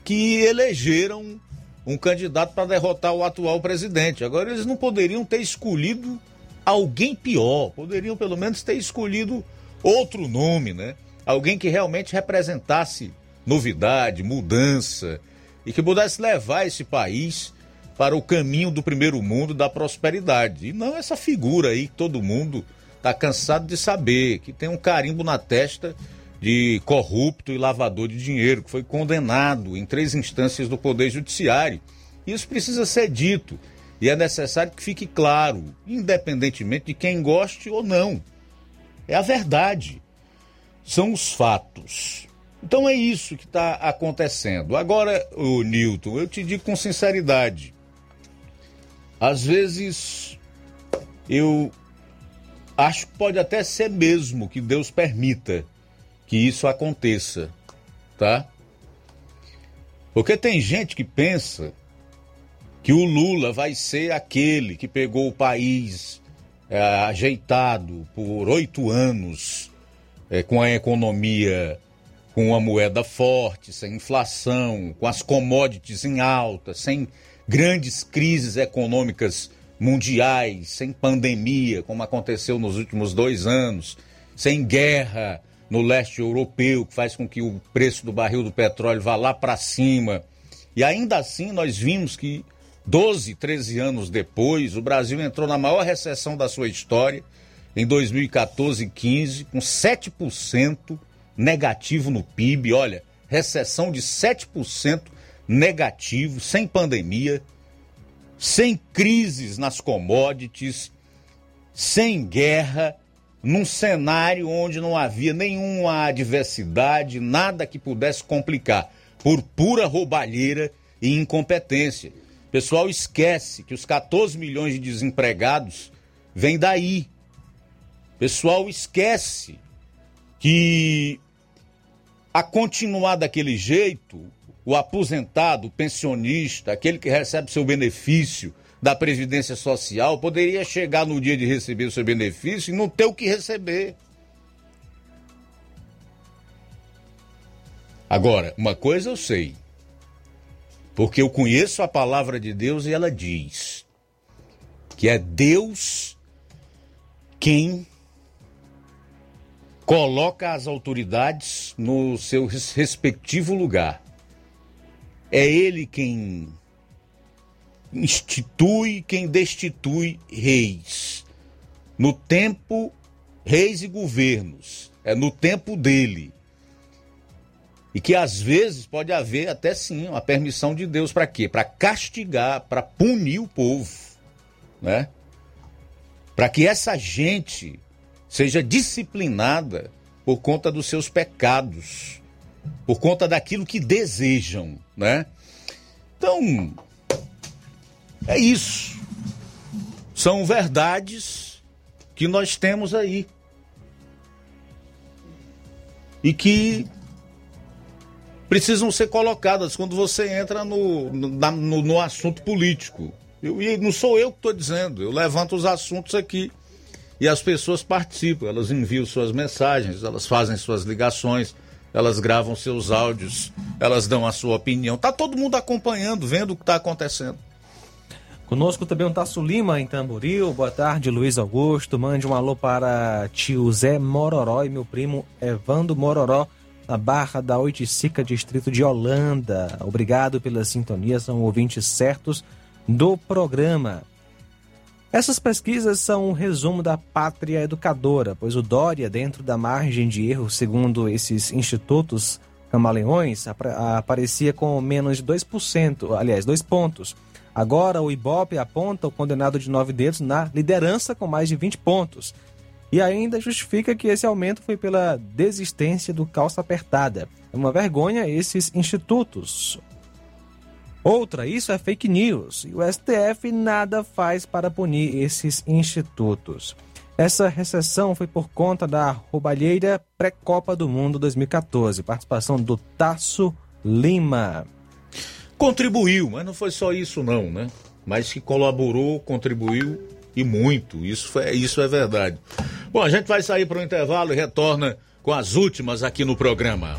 que elegeram um candidato para derrotar o atual presidente. Agora, eles não poderiam ter escolhido alguém pior, poderiam pelo menos ter escolhido outro nome, né? Alguém que realmente representasse novidade, mudança e que pudesse levar esse país para o caminho do primeiro mundo da prosperidade. E não essa figura aí que todo mundo está cansado de saber, que tem um carimbo na testa de corrupto e lavador de dinheiro, que foi condenado em três instâncias do Poder Judiciário. Isso precisa ser dito e é necessário que fique claro, independentemente de quem goste ou não. É a verdade. São os fatos. Então é isso que está acontecendo. Agora, o Newton, eu te digo com sinceridade. Às vezes eu acho que pode até ser mesmo que Deus permita que isso aconteça, tá? Porque tem gente que pensa que o Lula vai ser aquele que pegou o país é, ajeitado por oito anos, é, com a economia com uma moeda forte, sem inflação, com as commodities em alta, sem grandes crises econômicas mundiais, sem pandemia, como aconteceu nos últimos dois anos, sem guerra no leste europeu, que faz com que o preço do barril do petróleo vá lá para cima. E ainda assim nós vimos que 12, 13 anos depois, o Brasil entrou na maior recessão da sua história, em 2014 e 15, com 7% negativo no PIB. Olha, recessão de 7% negativo, sem pandemia, sem crises nas commodities, sem guerra, num cenário onde não havia nenhuma adversidade, nada que pudesse complicar, por pura roubalheira e incompetência pessoal esquece que os 14 milhões de desempregados vêm daí. pessoal esquece que a continuar daquele jeito, o aposentado, o pensionista, aquele que recebe seu benefício da Previdência Social, poderia chegar no dia de receber o seu benefício e não ter o que receber. Agora, uma coisa eu sei: porque eu conheço a palavra de Deus e ela diz que é Deus quem coloca as autoridades no seu respectivo lugar. É Ele quem institui, quem destitui reis. No tempo, reis e governos. É no tempo dele. E que às vezes pode haver até sim uma permissão de Deus para quê? Para castigar, para punir o povo, né? Para que essa gente seja disciplinada por conta dos seus pecados, por conta daquilo que desejam, né? Então, é isso. São verdades que nós temos aí. E que precisam ser colocadas quando você entra no, no, no assunto político. Eu- e não sou eu que estou dizendo, eu levanto os assuntos aqui e as pessoas participam, elas enviam suas mensagens, elas fazem suas ligações, elas gravam seus áudios, elas dão a sua opinião. Tá todo mundo acompanhando, vendo o que está acontecendo. Conosco também o Tasso Lima em Tamboril. Boa tarde, Luiz Augusto. Mande um alô para tio Zé Mororó e meu primo Evando Mororó, na Barra da Oiticica, distrito de Holanda. Obrigado pela sintonia, são ouvintes certos do programa. Essas pesquisas são um resumo da pátria educadora, pois o Dória, dentro da margem de erro, segundo esses institutos camaleões, apra- aparecia com menos de 2%, aliás, dois pontos. Agora o Ibope aponta o condenado de nove dedos na liderança com mais de 20 pontos. E ainda justifica que esse aumento foi pela desistência do calça apertada. É uma vergonha esses institutos. Outra, isso é fake news. E o STF nada faz para punir esses institutos. Essa recessão foi por conta da roubalheira pré-Copa do Mundo 2014. Participação do Tasso Lima. Contribuiu, mas não foi só isso não, né? Mas que colaborou, contribuiu e muito. Isso, foi, isso é verdade. Bom, a gente vai sair para o intervalo e retorna com as últimas aqui no programa.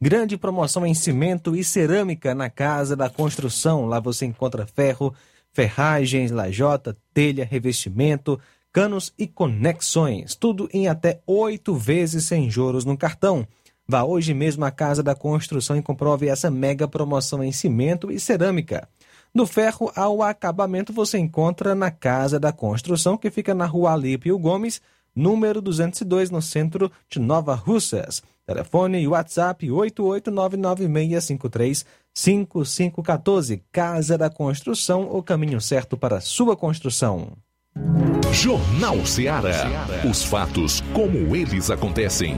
Grande promoção em cimento e cerâmica na Casa da Construção. Lá você encontra ferro, ferragens, lajota, telha, revestimento, canos e conexões. Tudo em até oito vezes sem juros no cartão. Vá hoje mesmo à Casa da Construção e comprove essa mega promoção em cimento e cerâmica. Do ferro ao acabamento você encontra na Casa da Construção, que fica na rua Alípio Gomes, número 202, no centro de Nova Russas. Telefone e WhatsApp 88996535514. Casa da Construção, o caminho certo para sua construção. Jornal Ceará. Os fatos como eles acontecem.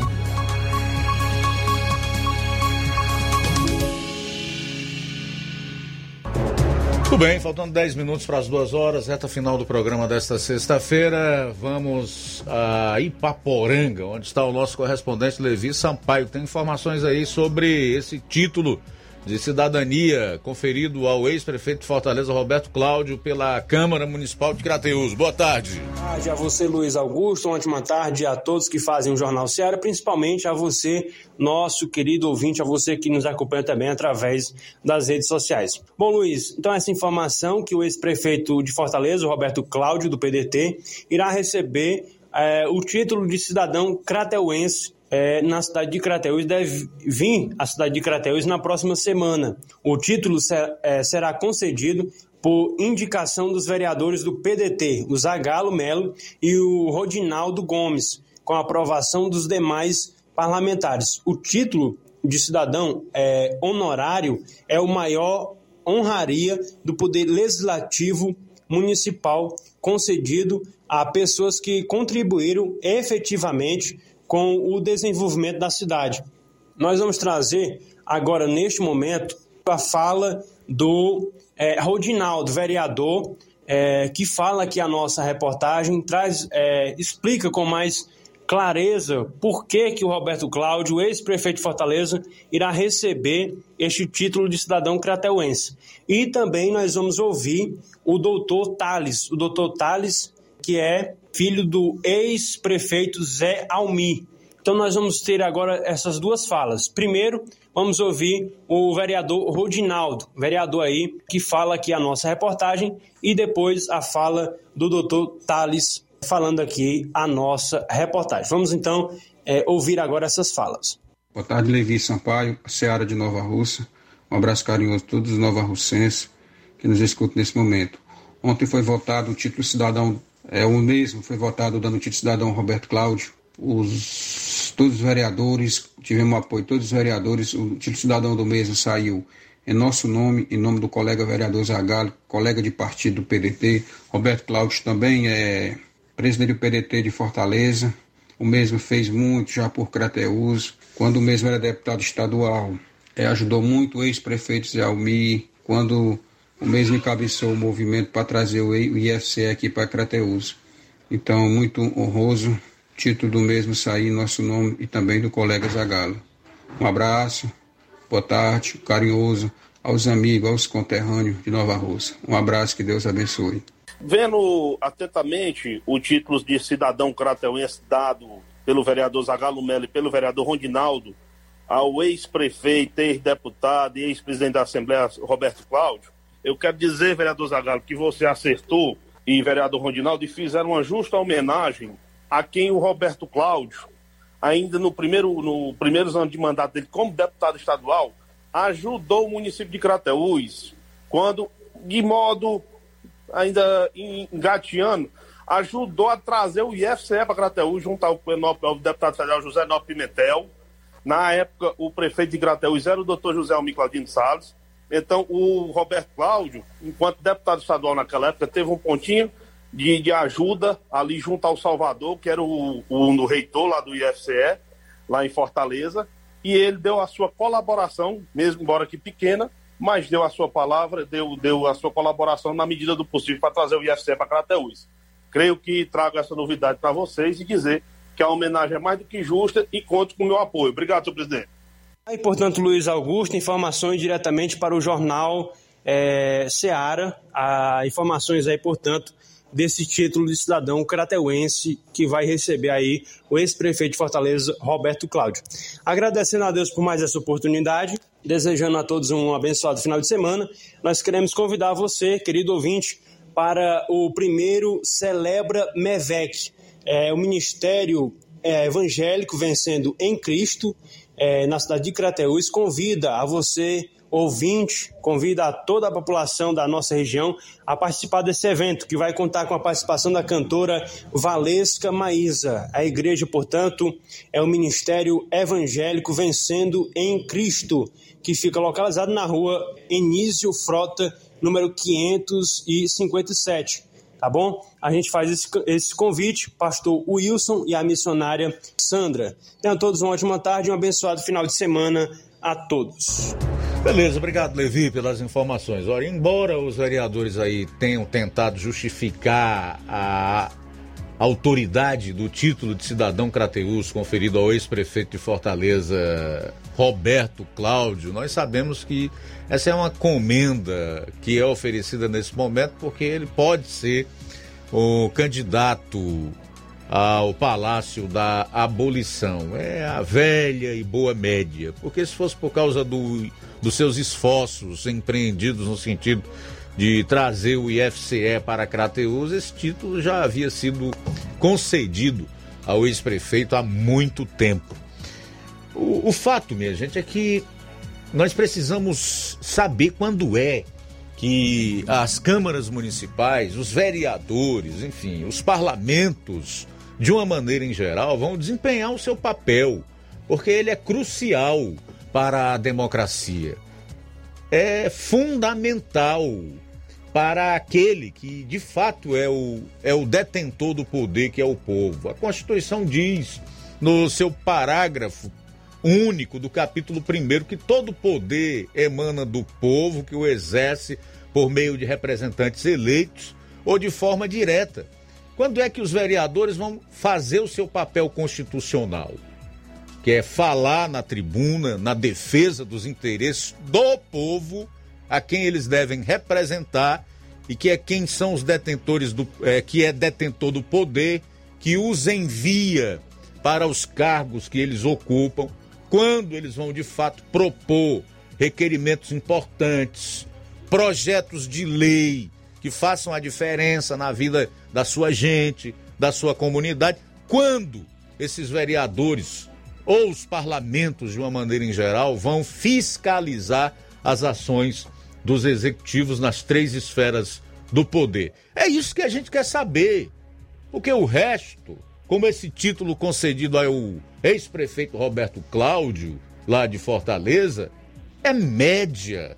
Tudo bem, faltando 10 minutos para as duas horas, reta final do programa desta sexta-feira. Vamos a Ipaporanga, onde está o nosso correspondente Levi Sampaio. Tem informações aí sobre esse título de cidadania conferido ao ex-prefeito de Fortaleza, Roberto Cláudio, pela Câmara Municipal de Crateus. Boa tarde. Boa tarde a você, Luiz Augusto. Uma ótima tarde a todos que fazem o Jornal Ceará, principalmente a você, nosso querido ouvinte, a você que nos acompanha também através das redes sociais. Bom, Luiz, então essa informação que o ex-prefeito de Fortaleza, Roberto Cláudio, do PDT, irá receber é, o título de cidadão crateuense é, na cidade de Crateús deve vir à cidade de Crateús na próxima semana. O título ser, é, será concedido por indicação dos vereadores do PDT, o Zagalo Melo e o Rodinaldo Gomes, com aprovação dos demais parlamentares. O título de cidadão é, honorário é o maior honraria do poder legislativo municipal concedido a pessoas que contribuíram efetivamente com o desenvolvimento da cidade. Nós vamos trazer agora, neste momento, a fala do é, Rodinaldo, vereador, é, que fala que a nossa reportagem traz, é, explica com mais clareza por que, que o Roberto Cláudio, ex-prefeito de Fortaleza, irá receber este título de cidadão crateuense. E também nós vamos ouvir o doutor Tales, o doutor Tales, que é filho do ex-prefeito Zé Almi. Então nós vamos ter agora essas duas falas. Primeiro, vamos ouvir o vereador Rodinaldo, vereador aí, que fala aqui a nossa reportagem, e depois a fala do doutor Thales, falando aqui a nossa reportagem. Vamos então é, ouvir agora essas falas. Boa tarde, Levi Sampaio, Seara de Nova Russa. Um abraço carinhoso a todos os nova que nos escutam nesse momento. Ontem foi votado o título cidadão é, o mesmo foi votado dando título cidadão Roberto Cláudio. Os, todos os vereadores, tivemos apoio, todos os vereadores, o título cidadão do mesmo saiu em nosso nome, em nome do colega vereador Zagallo, colega de partido do PDT. Roberto Cláudio também é presidente do PDT de Fortaleza. O mesmo fez muito já por Crateus. Quando o mesmo era deputado estadual, é, ajudou muito o ex-prefeito Zé Almi. Quando o mesmo encabeçou o movimento para trazer o IFC aqui para Crateus. Então, muito honroso, título do mesmo sair em nosso nome e também do colega Zagalo. Um abraço, boa tarde, carinhoso aos amigos, aos conterrâneos de Nova Rússia. Um abraço, que Deus abençoe. Vendo atentamente o título de cidadão crateuense dado pelo vereador Zagalo Melo e pelo vereador Rondinaldo ao ex-prefeito, ex-deputado e ex-presidente da Assembleia, Roberto Cláudio, eu quero dizer, vereador Zagallo, que você acertou e vereador Rondinaldo fizeram uma justa homenagem a quem o Roberto Cláudio, ainda no primeiro, no primeiros anos de mandato dele como deputado estadual, ajudou o município de Crateús, quando, de modo ainda engateando, ajudou a trazer o IFCE para Crateús, junto ao, ao deputado federal José Nó Pimentel. Na época, o prefeito de Crateús era o doutor José Almir Claudino Salles. Então, o Roberto Cláudio, enquanto deputado estadual naquela época, teve um pontinho de, de ajuda ali junto ao Salvador, que era o, o, o reitor lá do IFCE, lá em Fortaleza, e ele deu a sua colaboração, mesmo embora que pequena, mas deu a sua palavra, deu, deu a sua colaboração na medida do possível para trazer o IFCE para Crateús. Creio que trago essa novidade para vocês e dizer que a homenagem é mais do que justa e conto com o meu apoio. Obrigado, senhor presidente. Aí, portanto, Luiz Augusto, informações diretamente para o jornal é, Seara, a, informações aí, portanto, desse título de cidadão crateuense que vai receber aí o ex-prefeito de Fortaleza, Roberto Cláudio. Agradecendo a Deus por mais essa oportunidade, desejando a todos um abençoado final de semana, nós queremos convidar você, querido ouvinte, para o primeiro Celebra MEVEC, é, o Ministério é, Evangélico Vencendo em Cristo, é, na cidade de Crateús, convida a você ouvinte, convida a toda a população da nossa região a participar desse evento, que vai contar com a participação da cantora Valesca Maísa. A igreja, portanto, é o Ministério Evangélico Vencendo em Cristo, que fica localizado na rua Enísio Frota, número 557 tá bom? A gente faz esse, esse convite, pastor Wilson e a missionária Sandra. Tenham todos uma ótima tarde e um abençoado final de semana a todos. Beleza, obrigado, Levi, pelas informações. Olha, embora os vereadores aí tenham tentado justificar a autoridade do título de cidadão Crateus conferido ao ex-prefeito de Fortaleza, Roberto Cláudio, nós sabemos que essa é uma comenda que é oferecida nesse momento porque ele pode ser o candidato ao Palácio da Abolição. É a velha e boa média, porque se fosse por causa do dos seus esforços empreendidos no sentido de trazer o IFCE para Crateus, esse título já havia sido concedido ao ex-prefeito há muito tempo. O, o, fato, minha gente, é que nós precisamos saber quando é que as câmaras municipais, os vereadores, enfim, os parlamentos, de uma maneira em geral, vão desempenhar o seu papel, porque ele é crucial para a democracia. É fundamental para aquele que de fato é o, é o detentor do poder, que é o povo. A Constituição diz no seu parágrafo único do capítulo 1 que todo poder emana do povo que o exerce por meio de representantes eleitos ou de forma direta. Quando é que os vereadores vão fazer o seu papel constitucional? que é falar na tribuna, na defesa dos interesses do povo, a quem eles devem representar e que é quem são os detentores do, é, que é detentor do poder, que os envia para os cargos que eles ocupam, quando eles vão de fato propor requerimentos importantes, projetos de lei que façam a diferença na vida da sua gente, da sua comunidade, quando esses vereadores ou os parlamentos, de uma maneira em geral, vão fiscalizar as ações dos executivos nas três esferas do poder. É isso que a gente quer saber. Porque o resto, como esse título concedido ao ex-prefeito Roberto Cláudio, lá de Fortaleza, é média.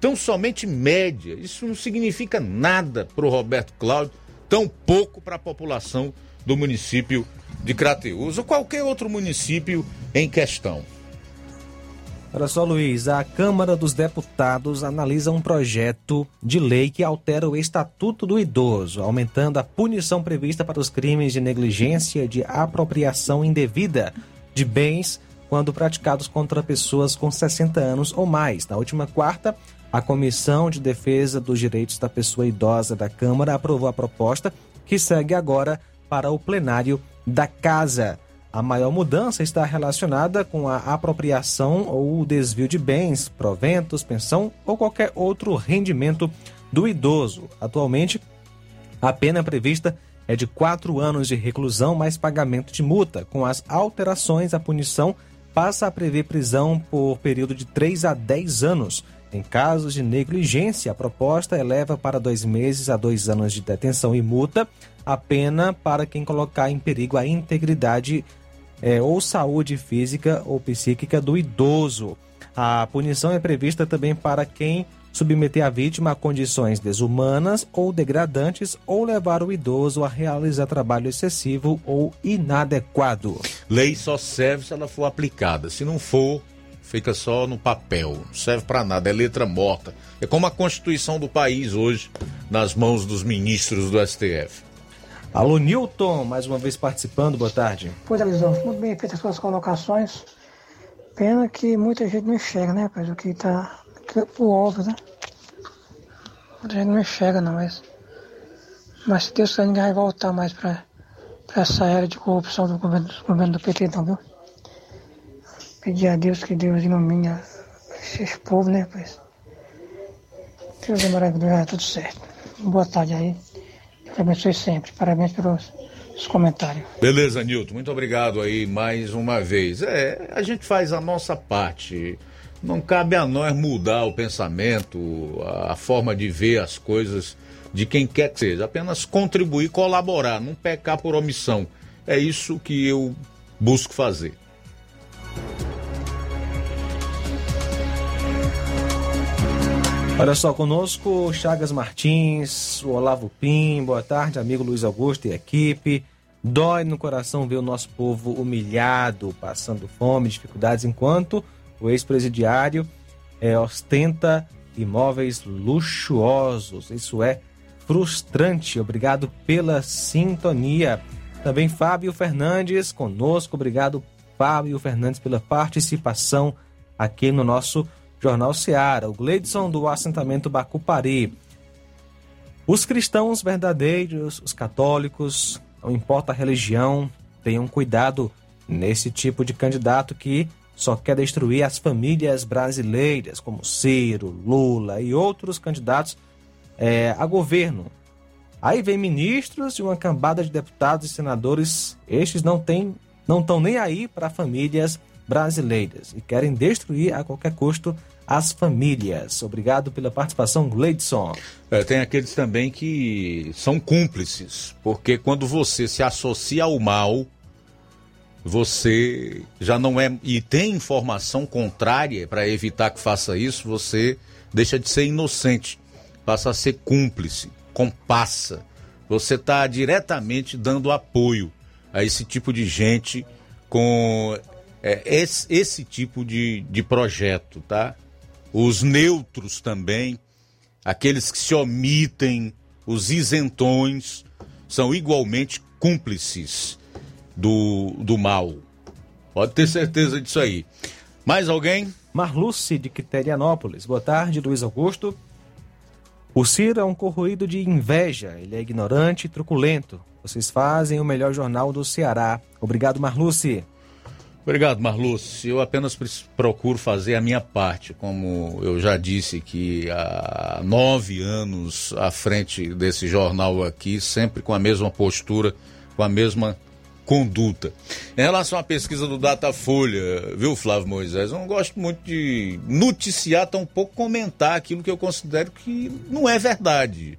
Tão somente média. Isso não significa nada para o Roberto Cláudio, tão pouco para a população do município de Crateus ou qualquer outro município em questão. Olha só, Luiz, a Câmara dos Deputados analisa um projeto de lei que altera o Estatuto do Idoso, aumentando a punição prevista para os crimes de negligência de apropriação indevida de bens quando praticados contra pessoas com 60 anos ou mais. Na última quarta, a Comissão de Defesa dos Direitos da Pessoa Idosa da Câmara aprovou a proposta, que segue agora para o plenário da casa. A maior mudança está relacionada com a apropriação ou desvio de bens, proventos, pensão ou qualquer outro rendimento do idoso. Atualmente, a pena prevista é de quatro anos de reclusão mais pagamento de multa. Com as alterações, a punição passa a prever prisão por período de 3 a 10 anos. Em casos de negligência, a proposta eleva para dois meses a dois anos de detenção e multa a pena para quem colocar em perigo a integridade é, ou saúde física ou psíquica do idoso. A punição é prevista também para quem submeter a vítima a condições desumanas ou degradantes ou levar o idoso a realizar trabalho excessivo ou inadequado. Lei só serve se ela for aplicada. Se não for, fica só no papel, não serve para nada, é letra morta. É como a Constituição do país hoje, nas mãos dos ministros do STF. Alô, Newton, mais uma vez participando, boa tarde. Pois é, Lisão, muito bem feitas as suas colocações. Pena que muita gente não enxerga, né, rapaz? O que tá. Que, o óbvio, né? Muita gente não enxerga, não, mas. Mas se Deus quiser, ninguém vai voltar mais pra essa era de corrupção do governo, do governo do PT, não, viu? Pedir a Deus que Deus ilumine esse povo, né, rapaz? Deus é maravilhoso, vai tudo certo. Boa tarde aí. Deus abençoe sempre. Parabéns pelos os comentários. Beleza, Nilton, muito obrigado aí mais uma vez. É, a gente faz a nossa parte. Não cabe a nós mudar o pensamento, a forma de ver as coisas de quem quer que seja. Apenas contribuir, colaborar, não pecar por omissão. É isso que eu busco fazer. Olha só, conosco Chagas Martins, o Olavo Pim, boa tarde, amigo Luiz Augusto e equipe. Dói no coração ver o nosso povo humilhado, passando fome, dificuldades, enquanto o ex-presidiário é, ostenta imóveis luxuosos. Isso é frustrante. Obrigado pela sintonia. Também Fábio Fernandes conosco. Obrigado, Fábio Fernandes, pela participação aqui no nosso Jornal Seara, o Gleidson do assentamento Bacupari. Os cristãos verdadeiros, os católicos, não importa a religião, tenham cuidado nesse tipo de candidato que só quer destruir as famílias brasileiras, como Ciro, Lula e outros candidatos é, a governo. Aí vem ministros e uma cambada de deputados e senadores, estes não têm, não estão nem aí para famílias brasileiras e querem destruir a qualquer custo as famílias. Obrigado pela participação, Gleidson. É, tem aqueles também que são cúmplices, porque quando você se associa ao mal, você já não é. e tem informação contrária para evitar que faça isso, você deixa de ser inocente, passa a ser cúmplice, compassa. Você está diretamente dando apoio a esse tipo de gente com é, esse, esse tipo de, de projeto, tá? os neutros também, aqueles que se omitem, os isentões, são igualmente cúmplices do, do mal. Pode ter certeza disso aí. Mais alguém? Marluce, de Quiterianópolis. Boa tarde, Luiz Augusto. O Ciro é um corroído de inveja. Ele é ignorante e truculento. Vocês fazem o melhor jornal do Ceará. Obrigado, Marluce. Obrigado, Marluce. Eu apenas procuro fazer a minha parte, como eu já disse que há nove anos à frente desse jornal aqui, sempre com a mesma postura, com a mesma conduta. Em relação à pesquisa do Datafolha, viu, Flávio Moisés, eu não gosto muito de noticiar, tão pouco comentar aquilo que eu considero que não é verdade.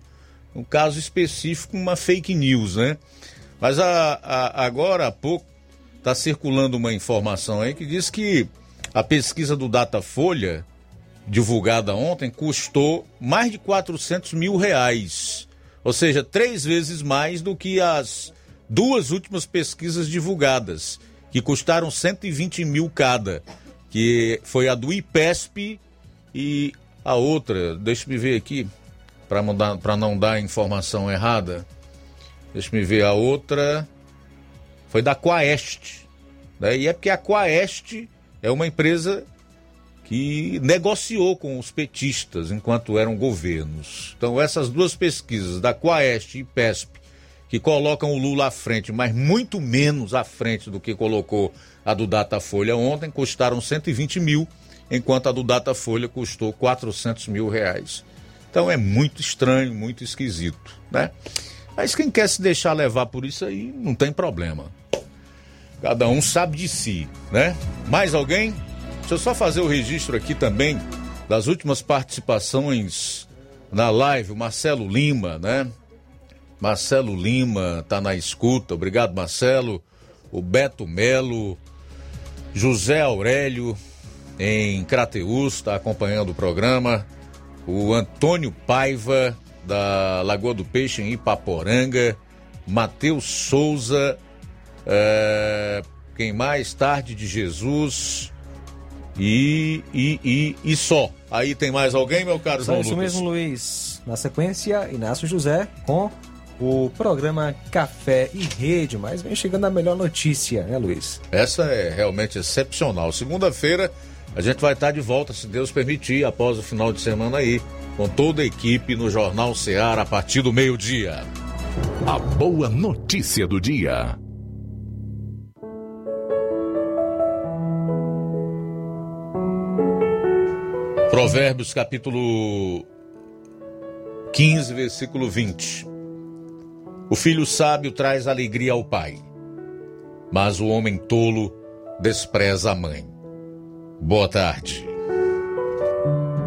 Um caso específico, uma fake news, né? Mas a, a, agora há pouco está circulando uma informação aí que diz que a pesquisa do Datafolha, divulgada ontem, custou mais de 400 mil reais. Ou seja, três vezes mais do que as duas últimas pesquisas divulgadas, que custaram 120 mil cada, que foi a do IPESP e a outra, deixa me ver aqui, para não dar informação errada. Deixa me ver a outra foi da Quaest. Né? E é porque a Quaest é uma empresa que negociou com os petistas enquanto eram governos. Então, essas duas pesquisas, da Quaest e PESP, que colocam o Lula à frente, mas muito menos à frente do que colocou a do Datafolha ontem, custaram 120 mil, enquanto a do Datafolha custou 400 mil reais. Então é muito estranho, muito esquisito, né? Mas quem quer se deixar levar por isso aí, não tem problema. Cada um sabe de si, né? Mais alguém? Deixa eu só fazer o registro aqui também das últimas participações na live. O Marcelo Lima, né? Marcelo Lima tá na escuta. Obrigado, Marcelo. O Beto Melo, José Aurélio em Crateus, está acompanhando o programa. O Antônio Paiva, da Lagoa do Peixe, em Ipaporanga. Matheus Souza é, quem mais? Tarde de Jesus. e, e, e, e só. Aí tem mais alguém, meu caro Só João isso Lucas? mesmo, Luiz. Na sequência, Inácio José com o programa Café e Rede, mas vem chegando a melhor notícia, né, Luiz? Essa é realmente excepcional. Segunda-feira a gente vai estar de volta, se Deus permitir, após o final de semana aí, com toda a equipe no Jornal Ceará a partir do meio-dia. A boa notícia do dia. Provérbios capítulo 15, versículo 20. O filho sábio traz alegria ao pai, mas o homem tolo despreza a mãe. Boa tarde.